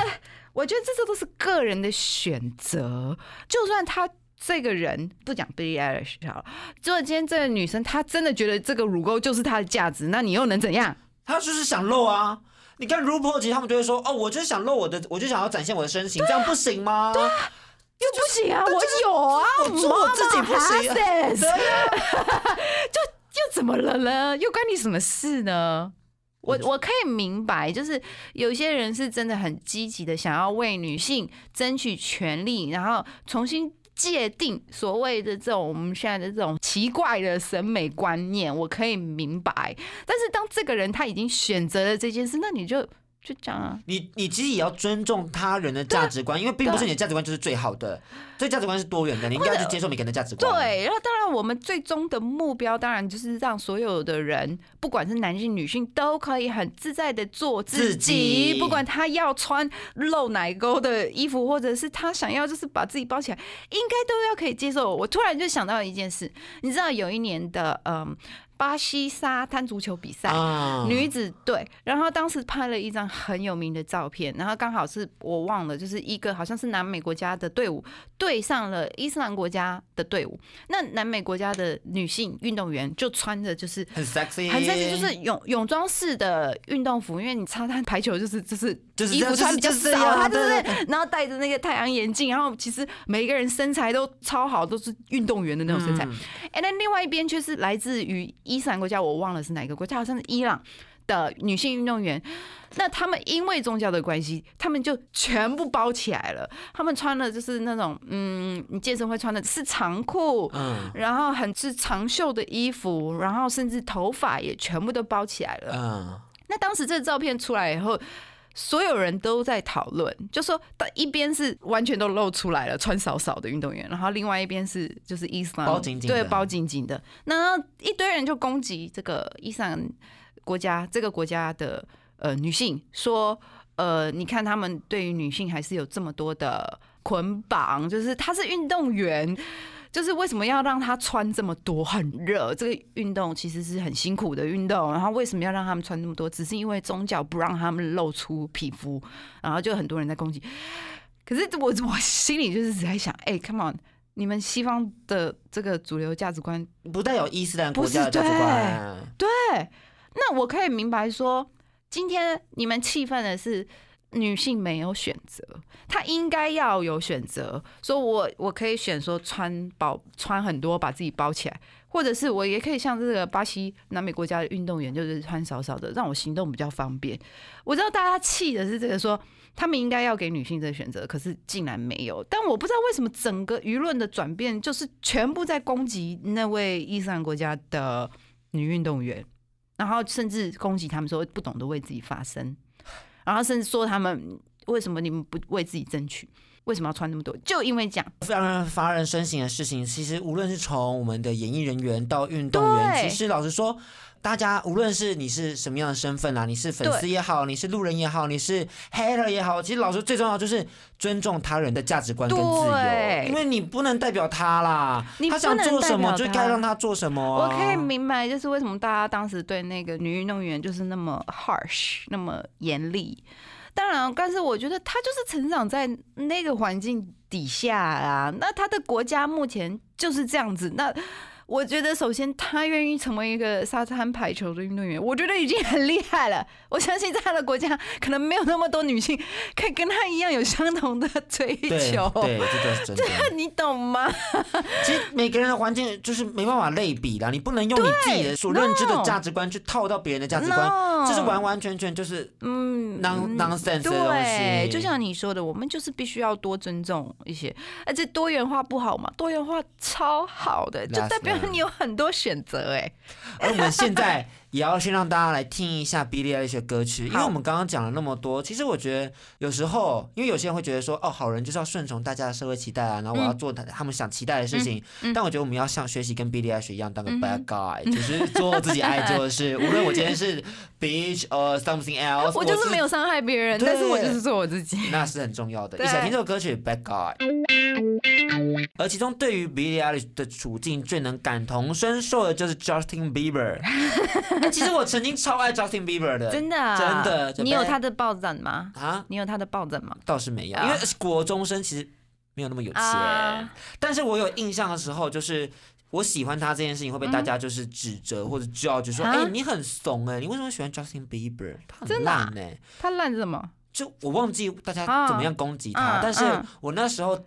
Speaker 1: 我觉得这些都是个人的选择，就算他。这个人不讲 Billie Eilish 好了，如果今天这个女生她真的觉得这个乳沟就是她的价值，那你又能怎样？
Speaker 2: 她就是想露啊。你看 RuPaul 其实他们就会说，哦，我就是想露我的，我就想要展现我的身形，这样不行吗？
Speaker 1: 又不行啊，我有啊，
Speaker 2: 我做我自己不行对啊
Speaker 1: 就又怎么了呢？又关你什么事呢？我我可以明白，就是有些人是真的很积极的，想要为女性争取权利，然后重新界定所谓的这种我们现在的这种奇怪的审美观念，我可以明白。但是当这个人他已经选择了这件事，那你就就讲啊，
Speaker 2: 你你其实也要尊重他人的价值观，因为并不是你的价值观就是最好的，这价值观是多元的，你应该要去接受每个人的价值观。，
Speaker 1: 对，然后当然我们最终的目标当然就是让所有的人，不管是男性女性，都可以很自在的做自
Speaker 2: 自己
Speaker 1: 不管他要穿露奶沟的衣服，或者是他想要就是把自己包起来，应该都要可以接受。我突然就想到一件事，你知道有一年的嗯巴西沙滩足球比赛，
Speaker 2: 啊
Speaker 1: 女子队，然后当时拍了一张很有名的照片，然后刚好是我忘了，就是一个好像是南美国家的队伍对上了伊斯兰国家的队伍。那南美国家的女性运动员就穿着就是
Speaker 2: 很 sexy，
Speaker 1: 很 sexy，就是泳泳装式的运动服，因为你沙滩排球就是就是
Speaker 2: 就是
Speaker 1: 衣服穿比较少，
Speaker 2: 就是这样
Speaker 1: 他就是然后戴着那个太阳眼镜，然后其实每一个人身材都超好，都是运动员的那种身材。
Speaker 2: 嗯
Speaker 1: 哎，那另外一边却是来自于伊斯兰国家，我忘了是哪个国家，好像是伊朗的女性运动员。那他们因为宗教的关系，他们就全部包起来了。他们穿的就是那种，嗯，你健身会穿的是长裤，
Speaker 2: 嗯
Speaker 1: 然后很是长袖的衣服，然后甚至头发也全部都包起来了。
Speaker 2: 嗯，
Speaker 1: 那当时这个照片出来以后，所有人都在讨论，就说一边是完全都露出来了，穿少少的运动员，然后另外一边是就是伊斯兰
Speaker 2: 包紧紧的
Speaker 1: 对，包紧紧的。那一堆人就攻击这个伊斯兰国家这个国家的呃女性，说呃，你看他们对于女性还是有这么多的捆绑，就是她是运动员。就是为什么要让他穿这么多？很热，这个运动其实是很辛苦的运动。然后为什么要让他们穿那么多？只是因为宗教不让他们露出皮肤，然后就很多人在攻击。可是我我心里就是只在想，哎、c o m e on，你们西方的这个主流价值观
Speaker 2: 不带有伊斯兰国家的价值观，
Speaker 1: 对，那我可以明白说，今天你们气愤的是女性没有选择，她应该要有选择。说我我可以选说穿包穿很多，把自己包起来，或者是我也可以像这个巴西南美国家的运动员，就是穿少少的，让我行动比较方便。我知道大家气的是这个说。他们应该要给女性这个选择，可是竟然没有。但我不知道为什么整个舆论的转变，就是全部在攻击那位伊斯兰国家的女运动员，然后甚至攻击他们说不懂得为自己发声，然后甚至说他们为什么你们不为自己争取，为什么要穿那么多？就因为这样，
Speaker 2: 非常发人深省的事情。其实无论是从我们的演艺人员到运动员，其实老实说，大家无论是你是什么样的身份啦，你是粉丝也好，你是路人也好，你是 hater 也好，其实老师最重要就是尊重他人的价值观跟自由，
Speaker 1: 对
Speaker 2: 因为你不能代表他啦，
Speaker 1: 你
Speaker 2: 他想做什么就该让他做什么啊、
Speaker 1: 我可以明白，就是为什么大家当时对那个女运动员就是那么 harsh，那么严厉。当然，但是我觉得她就是成长在那个环境底下啊，那她的国家目前就是这样子。那我觉得，首先他愿意成为一个沙滩排球的运动员，我觉得已经很厉害了。我相信在他的国家，可能没有那么多女性可以跟他一样有相同的 追求。
Speaker 2: 对，这都是真的。
Speaker 1: 你懂吗？
Speaker 2: 其实每个人的环境就是没办法类比啦，你不能用你自己的所认知的价值观去套到别人的价值观
Speaker 1: No
Speaker 2: 这是完完全全就是
Speaker 1: 嗯
Speaker 2: non nonsense 的东
Speaker 1: 对，
Speaker 2: 西。
Speaker 1: 就像你说的，我们就是必须要多尊重一些，而且多元化不好嘛？多元化超好的，就代表 你有很多选择哎。
Speaker 2: 而我们现在也要先让大家来听一下 Billie Eilish 的歌曲，因为我们刚刚讲了那么多，其实我觉得有时候，因为有些人会觉得说，哦，好人就是要顺从大家的社会期待啊，然后我要做他他们想期待的事情，
Speaker 1: 嗯。
Speaker 2: 但我觉得我们要像学习跟 Billie Eilish 一样，当个 bad guy，、就是做自己爱做的事，无论我今天是 beach or something else，
Speaker 1: 我就是没有伤害别人，
Speaker 2: 对
Speaker 1: 但是我就是做我自己。
Speaker 2: 那是很重要的。
Speaker 1: 对。
Speaker 2: 一起来听这首歌曲《Bad Guy》，而其中对于 Billie Eilish 的处境最能感同身受的就是 Justin Bieber。哎其实我曾经超爱 Justin Bieber 的，
Speaker 1: 真的啊
Speaker 2: 真的
Speaker 1: 你有他的抱枕吗？
Speaker 2: 啊，
Speaker 1: 你有他的抱枕吗？
Speaker 2: 倒是没有，
Speaker 1: 啊
Speaker 2: 因为国中生其实没有那么有钱。
Speaker 1: 啊
Speaker 2: 但是我有印象的时候，就是我喜欢他这件事情会被大家就是指责或者 judge 说，
Speaker 1: 啊
Speaker 2: 哎、你很怂哎、你为什么喜欢 Justin Bieber？他很烂哎、
Speaker 1: 他烂什么？
Speaker 2: 就我忘记大家
Speaker 1: 啊
Speaker 2: 怎么样攻击他，
Speaker 1: 嗯
Speaker 2: 但是
Speaker 1: 嗯
Speaker 2: 我那时候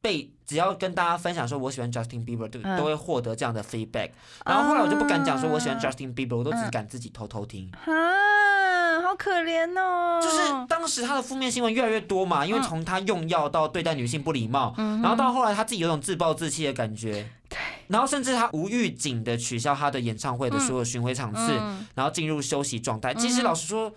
Speaker 2: 被只要跟大家分享说我喜欢 Justin Bieber，都、
Speaker 1: 嗯
Speaker 2: 都会获得这样的 feedback。然后后来我就不敢讲说我喜欢
Speaker 1: 啊
Speaker 2: Justin Bieber，我都只
Speaker 1: 嗯
Speaker 2: 敢自己偷偷听。
Speaker 1: 啊，好可怜哦。
Speaker 2: 就是当时他的负面新闻越来越多嘛，因为
Speaker 1: 嗯
Speaker 2: 从他用药到对待女性不礼貌，然后到后来他自己有种自暴自弃的感觉。
Speaker 1: 对。
Speaker 2: 然后甚至他无预警的取消他的演唱会的所有巡回场次，
Speaker 1: 嗯
Speaker 2: 然后进入休息状态。其实老实说，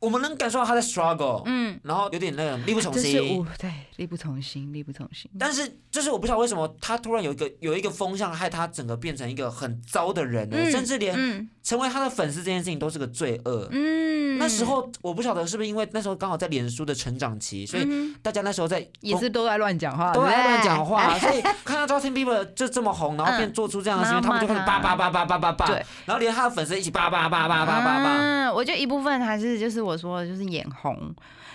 Speaker 2: 我们能感受到他在 struggle，
Speaker 1: 嗯，
Speaker 2: 然后有点那种力不从心。
Speaker 1: 对力不从心，力不从心。
Speaker 2: 但是就是我不知道为什么他突然有一个有一个风向，害他整个变成一个很糟的人甚至连
Speaker 1: 嗯
Speaker 2: 成为他的粉丝这件事情都是个罪恶。
Speaker 1: 嗯，
Speaker 2: 那时候我不晓得是不是因为那时候刚好在脸书的成长期，所以
Speaker 1: 嗯
Speaker 2: 大家那时候在
Speaker 1: 也是都在乱讲话，
Speaker 2: 都在乱讲话，所以看到 Justin Bieber 就这么红，然后便做出这样的行为，
Speaker 1: 嗯
Speaker 2: 他们就开始叭叭叭叭叭叭叭，
Speaker 1: 对
Speaker 2: 然后连他的粉丝一起叭叭叭叭叭叭叭。
Speaker 1: 嗯，我觉得一部分还是就是我说的，就是眼红，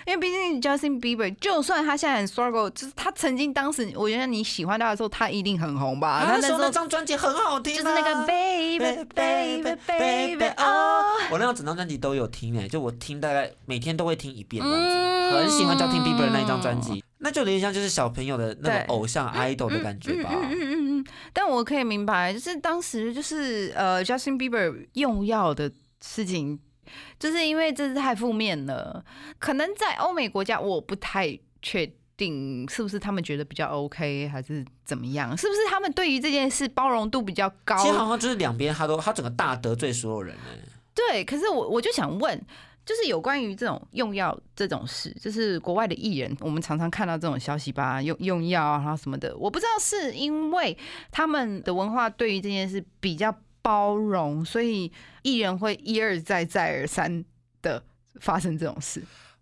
Speaker 1: 因为毕竟 Justin Bieber，就算他现在很 struggle，就是他曾经当时，我觉得你喜欢他的时候，他一定很红吧？
Speaker 2: 他那时候那张专辑很好听啊，
Speaker 1: 就是那个 baby baby baby 哦，
Speaker 2: 我那张整张专辑都有听诶，就我听大概每天都会听一遍这样子，
Speaker 1: 嗯。
Speaker 2: 很喜欢 Justin Bieber 的那一张专辑，那就有点像就是小朋友的那
Speaker 1: 对。
Speaker 2: 种偶像 idol 的感觉吧。
Speaker 1: 嗯嗯嗯嗯，但我可以明白，就是当时就是呃，Justin Bieber 用药的事情，就是因为这是太负面了，可能在欧美国家我不太确定是不是他们觉得比较 OK，还是怎么样？是不是他们对于这件事包容度比较高？
Speaker 2: 其实好像就是两边他都他整个大得罪所有人呢。
Speaker 1: 对，可是我我就想问，就是有关于这种用药这种事，就是国外的艺人，我们常常看到这种消息吧，用用药啊，然后什么的，我不知道是因为他们的文化对于这件事比较包容，所以艺人会一而再再而三的发生这种事。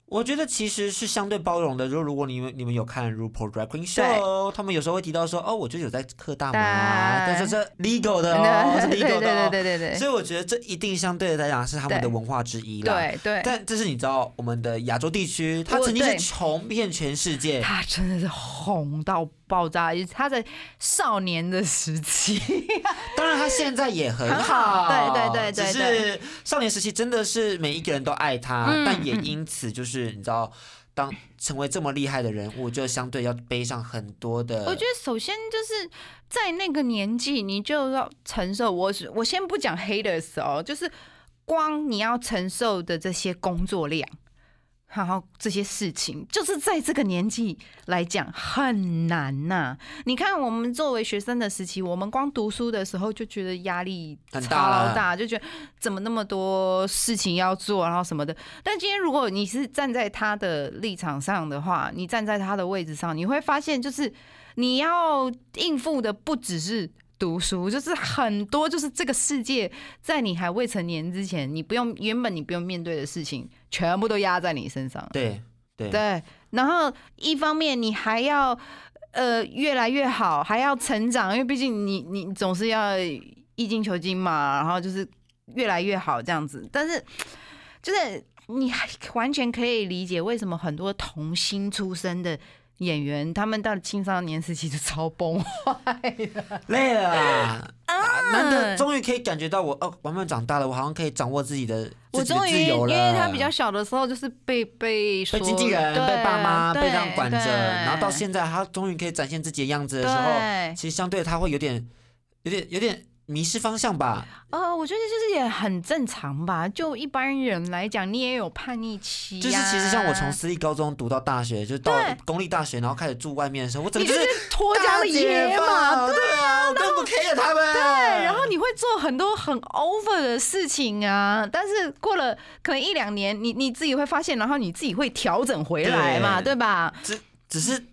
Speaker 2: 我觉得其实是相对包容的。就如果你们你们有看 RuPaul Drag Queen Show，他们有时候会提到说，哦，我就有在嗑大麻，
Speaker 1: 对
Speaker 2: 但是这 legal 的哦，是
Speaker 1: 对
Speaker 2: legal 的哦。
Speaker 1: 对对对对
Speaker 2: 所以我觉得这一定相对来讲是他们的文化之一啦。
Speaker 1: 对对，
Speaker 2: 但这是你知道，我们的亚洲地区，它曾经是
Speaker 1: 对
Speaker 2: 红遍全世界。
Speaker 1: 它真的是红到爆炸，他在少年的时期。
Speaker 2: 当然，他现在也很
Speaker 1: 很
Speaker 2: 好，
Speaker 1: 好 对对对对
Speaker 2: 只是少年时期真的是每一个人都爱他，
Speaker 1: 嗯
Speaker 2: 但也因此就是你知道，当成为这么厉害的人物，就相对要背上很多的。
Speaker 1: 我觉得首先就是在那个年纪，你就要承受。我是我先不讲 haters 哦，就是光你要承受的这些工作量，然后这些事情，就是在这个年纪来讲很难呐、你看，我们作为学生的时期，我们光读书的时候就觉得压力
Speaker 2: 很
Speaker 1: 超
Speaker 2: 大
Speaker 1: 大，就觉得怎么那么多事情要做，然后什么的。但今天如果你是站在他的立场上的话，你站在他的位置上，你会发现，就是你要应付的不只是读书，就是很多，就是这个世界在你还未成年之前，你不用原本你不用面对的事情，全部都压在你身上。
Speaker 2: 对对
Speaker 1: 对，然后一方面你还要呃越来越好，还要成长，因为毕竟你你总是要一金求精嘛，然后就是越来越好这样子。但是就是你还完全可以理解为什么很多童星出身的演员，他们到了青少年时期就超崩坏的。
Speaker 2: 累了啦。
Speaker 1: 啊
Speaker 2: 难得终于可以感觉到我哦，慢慢长大了，我好像可以掌握自己的自己的
Speaker 1: 我终于，
Speaker 2: 由了。
Speaker 1: 为他比较小的时候，就是被被说
Speaker 2: 被经纪人、被爸妈、被这样管着，然后到现在他终于可以展现自己的样子的时候，其实相对他会有点、有点、有点迷失方向吧。
Speaker 1: 呃，我觉得就是也很正常吧。就一般人来讲，你也有叛逆期、啊，
Speaker 2: 就是其实像我从私立高中读到大学，就到公立大学，然后开始住外面的时候，我整
Speaker 1: 你
Speaker 2: 个
Speaker 1: 就是是脱缰的野马，
Speaker 2: 对啊，我根本不 care 他们。
Speaker 1: 对，然后你会做很多很 over 的事情啊，但是过了可能一两年，你你自己会发现，然后你自己会调整回来嘛，
Speaker 2: 对
Speaker 1: 对吧？
Speaker 2: 只只是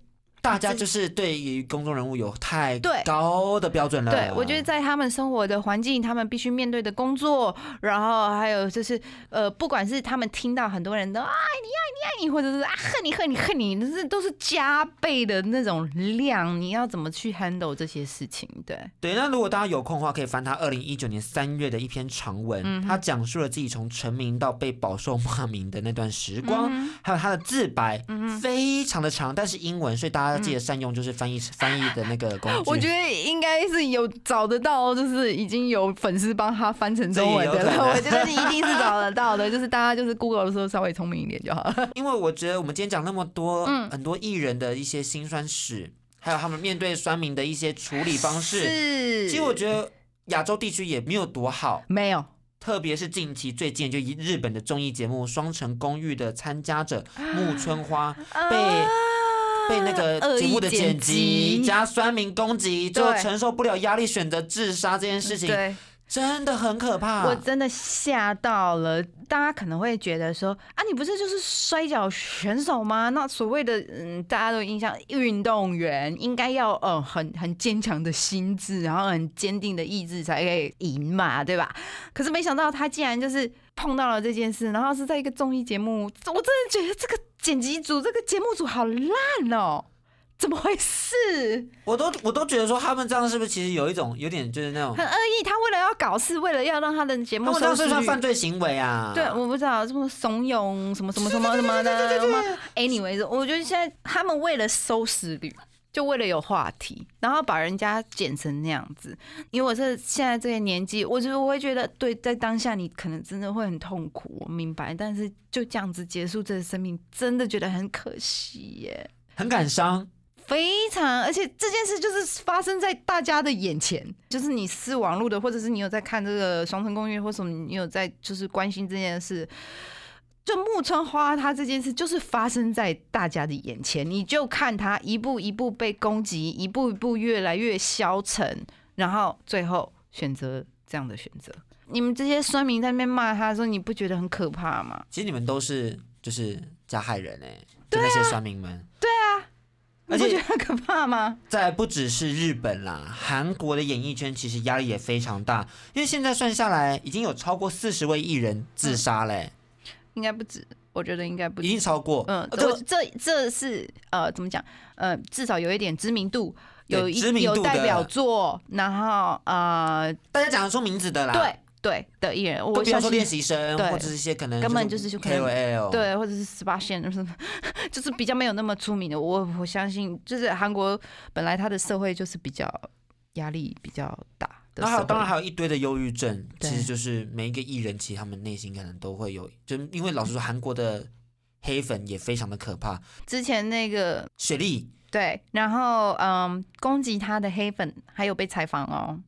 Speaker 2: 大家就是对于公众人物有太高的标准了。
Speaker 1: 对，我觉得在他们生活的环境，他们必须面对的工作，然后还有就是呃，不管是他们听到很多人都爱你爱你爱你，或者是啊恨你恨你恨你，这是都是加倍的那种量，你要怎么去 handle 这些事情？对，
Speaker 2: 对，那如果大家有空的话，可以翻他二零一九年三月的一篇长文，
Speaker 1: 嗯
Speaker 2: 他讲述了自己从成名到被饱受骂名的那段时光，
Speaker 1: 嗯
Speaker 2: 还有他的自白，非常的长，但是英文，所以大家记得善用就是翻译、翻译的那个工具。
Speaker 1: 我觉得应该是有找得到，就是已经有粉丝帮他翻成中文的了。我觉得你一定是找得到的，就是大家就是 Google 的时候稍微聪明一点就好了。
Speaker 2: 因为我觉得我们今天讲那么多，
Speaker 1: 嗯
Speaker 2: 很多艺人的一些辛酸史，还有他们面对酸民的一些处理方式，
Speaker 1: 是，
Speaker 2: 其实我觉得亚洲地区也没有多好。
Speaker 1: 没有。
Speaker 2: 特别是近期最近，就以日本的综艺节目《双城公寓》的参加者木村花被、
Speaker 1: 啊
Speaker 2: 被那个节目的剪辑加酸民攻击，就
Speaker 1: 对
Speaker 2: 承受不了压力，选择自杀这件事情，
Speaker 1: 对，
Speaker 2: 真的很可怕。
Speaker 1: 我真的吓到了。大家可能会觉得说啊，你不是就是摔跤选手吗？那所谓的嗯，大家都印象，运动员应该要呃很很坚强的心智，然后很坚定的意志才可以赢嘛，对吧？可是没想到他竟然就是碰到了这件事，然后是在一个综艺节目，我真的觉得这个剪辑组、这个节目组好烂哦、怎么回事？
Speaker 2: 我都我都觉得说他们这样是不是其实有一种有点就是那种，
Speaker 1: 很恶意，他为了要搞事，为了要让他的节目
Speaker 2: 他们这样算犯罪行为啊？
Speaker 1: 对，我不知道什么怂恿什么什么什么什么的什么。Anyway，我觉得现在他们为了收视率，就为了有话题，然后把人家剪成那样子。因为我是现在这个年纪，我就我会觉得，对，在当下你可能真的会很痛苦，我明白。但是就这样子结束这个生命，真的觉得很可惜耶。
Speaker 2: 很感伤。
Speaker 1: 非常，而且这件事就是发生在大家的眼前，就是你是网络的，或者是你有在看这个《双城公寓》，或什么，你有在就是关心这件事。就木村花他这件事，就是发生在大家的眼前，你就看他一步一步被攻击，一步一步越来越消沉，然后最后选择这样的选择。你们这些酸民在那边骂他的时候，你不觉得很可怕吗？
Speaker 2: 其实你们都是就是加害人哎、就那些酸民们。而且
Speaker 1: 你不觉得很可怕吗？
Speaker 2: 在不只是日本啦，韩国的演艺圈其实压力也非常大，因为现在算下来已经有超过四十位艺人自杀嘞、
Speaker 1: 应该不止，我觉得应该不止
Speaker 2: 已。经超过。
Speaker 1: 嗯，
Speaker 2: 呃
Speaker 1: 这这这是呃，怎么讲？呃，至少有一点知名度，有一
Speaker 2: 知名度的
Speaker 1: 有代表作，然后呃，
Speaker 2: 大家讲得出名字的啦，，
Speaker 1: 对对的艺人，我相信
Speaker 2: 不要说练习生
Speaker 1: 对
Speaker 2: 或者是一些可能
Speaker 1: 根本就是
Speaker 2: KOL，，
Speaker 1: 对，或者是十八线，就 是就是比较没有那么出名的。我我相信，就是韩国本来它的社会就是比较压力比较大的
Speaker 2: 然后还有。当然还有一堆的忧郁症，其实就是每一个艺人其实他们内心可能都会有，就因为老实说韩国的黑粉也非常的可怕，
Speaker 1: 之前那个
Speaker 2: 雪莉
Speaker 1: 对，然后嗯，攻击他的黑粉还有被采访哦，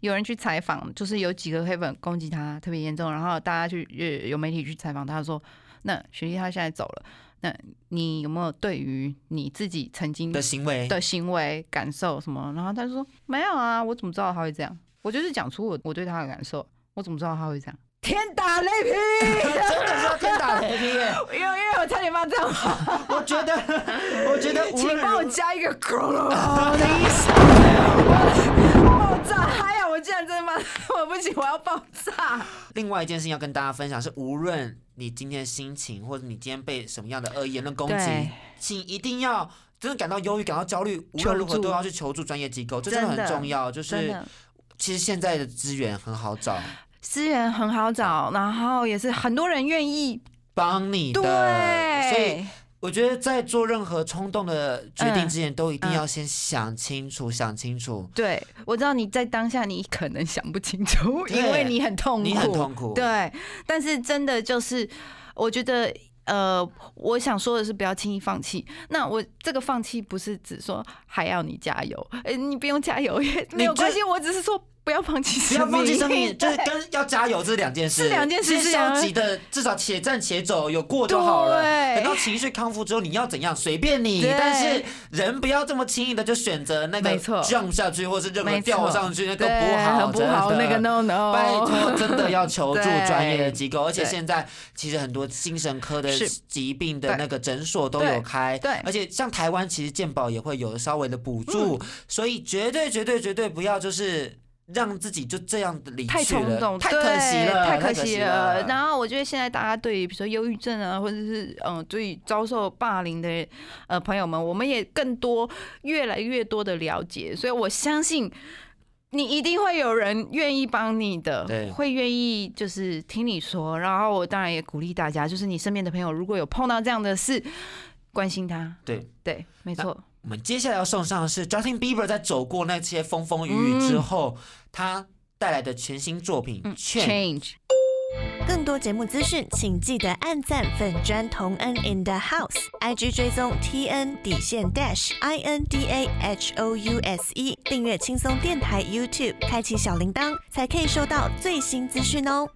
Speaker 1: 有人去采访，就是有几个黑粉攻击他特别严重，然后大家去呃有媒体去采访他说，那雪莉她现在走了，那你有没有对于你自己曾经
Speaker 2: 的行为，
Speaker 1: 的行为感受什么？然后他就说没有啊，我怎么知道他会这样？我就是讲出我我对他的感受，我怎么知道他会这样？天打雷劈！
Speaker 2: 真的是要天打雷劈耶！
Speaker 1: 因为因为我差点骂脏话，
Speaker 2: 我觉得，我觉得无
Speaker 1: 请
Speaker 2: 论
Speaker 1: 帮我
Speaker 2: 如
Speaker 1: 加一个咕噜的意思。爆炸！嗨呀我竟然真的骂，我不行，我要爆炸！
Speaker 2: 另外一件事情要跟大家分享是，无论你今天心情或者你今天被什么样的恶意言论攻击
Speaker 1: 对，
Speaker 2: 请一定要真的感到忧郁、感到焦虑，无论如何都要去求助专业机构，这真的很重要。就是其实现在的资源很好找，
Speaker 1: 资源很好找，然后也是很多人愿意。
Speaker 2: 帮你的，
Speaker 1: 对，
Speaker 2: 所以我觉得在做任何冲动的决定
Speaker 1: 嗯
Speaker 2: 之前，都一定要先想清楚，想清楚。
Speaker 1: 对，我知道你在当下你可能想不清楚，因为你很痛苦，
Speaker 2: 你很痛苦
Speaker 1: 对，但是真的就是，我觉得。呃，我想说的是，不要轻易放弃。那我这个放弃不是指说还要你加油，呃，你不用加油也没有关系。我只是说不要放弃
Speaker 2: 不
Speaker 1: 生命，
Speaker 2: 要放弃生命，就是跟要加油这是两件事，
Speaker 1: 是两件事
Speaker 2: 是消极的，至少且战且走，有过就好了。等到情绪康复之后，你要怎样随便你，但是人不要这么轻易的就选择那个
Speaker 1: 没错。
Speaker 2: jump 下去，或是任何掉上去，那个不好，
Speaker 1: 很不好，那个 no no，
Speaker 2: 拜托，真的要求助
Speaker 1: 对
Speaker 2: 专业的机构，而且
Speaker 1: 对。
Speaker 2: 现在其实很多精神科的疾病的那个诊所都有开，
Speaker 1: 对对。
Speaker 2: 而且像台湾其实健保也会有稍微的补助，
Speaker 1: 嗯。
Speaker 2: 所以绝对绝对绝对不要就是让自己就这样的离
Speaker 1: 太
Speaker 2: 去了，
Speaker 1: 冲动，
Speaker 2: 太可惜了，
Speaker 1: 太
Speaker 2: 可
Speaker 1: 可惜
Speaker 2: 了
Speaker 1: 了。。然后我觉得现在大家对于比如说忧郁症啊，或者是嗯，对于遭受霸凌的呃朋友们，我们也更多越来越多的了解，所以我相信。你一定会有人愿意帮你的
Speaker 2: 对，
Speaker 1: 会愿意就是听你说。然后我当然也鼓励大家，就是你身边的朋友如果有碰到这样的事，关心他。
Speaker 2: 对
Speaker 1: 对，没错。
Speaker 2: 我们接下来要送上的是 Justin Bieber 在走过那些风风雨雨之后，他带来的全新作品。
Speaker 1: ，change。
Speaker 5: 更多节目资讯，请记得按赞粉砖同恩 in the house，IG 追踪 T N 底线 dash I N D A H O U S E，订阅轻松电台 YouTube，开启小铃铛，才可以收到最新资讯哦。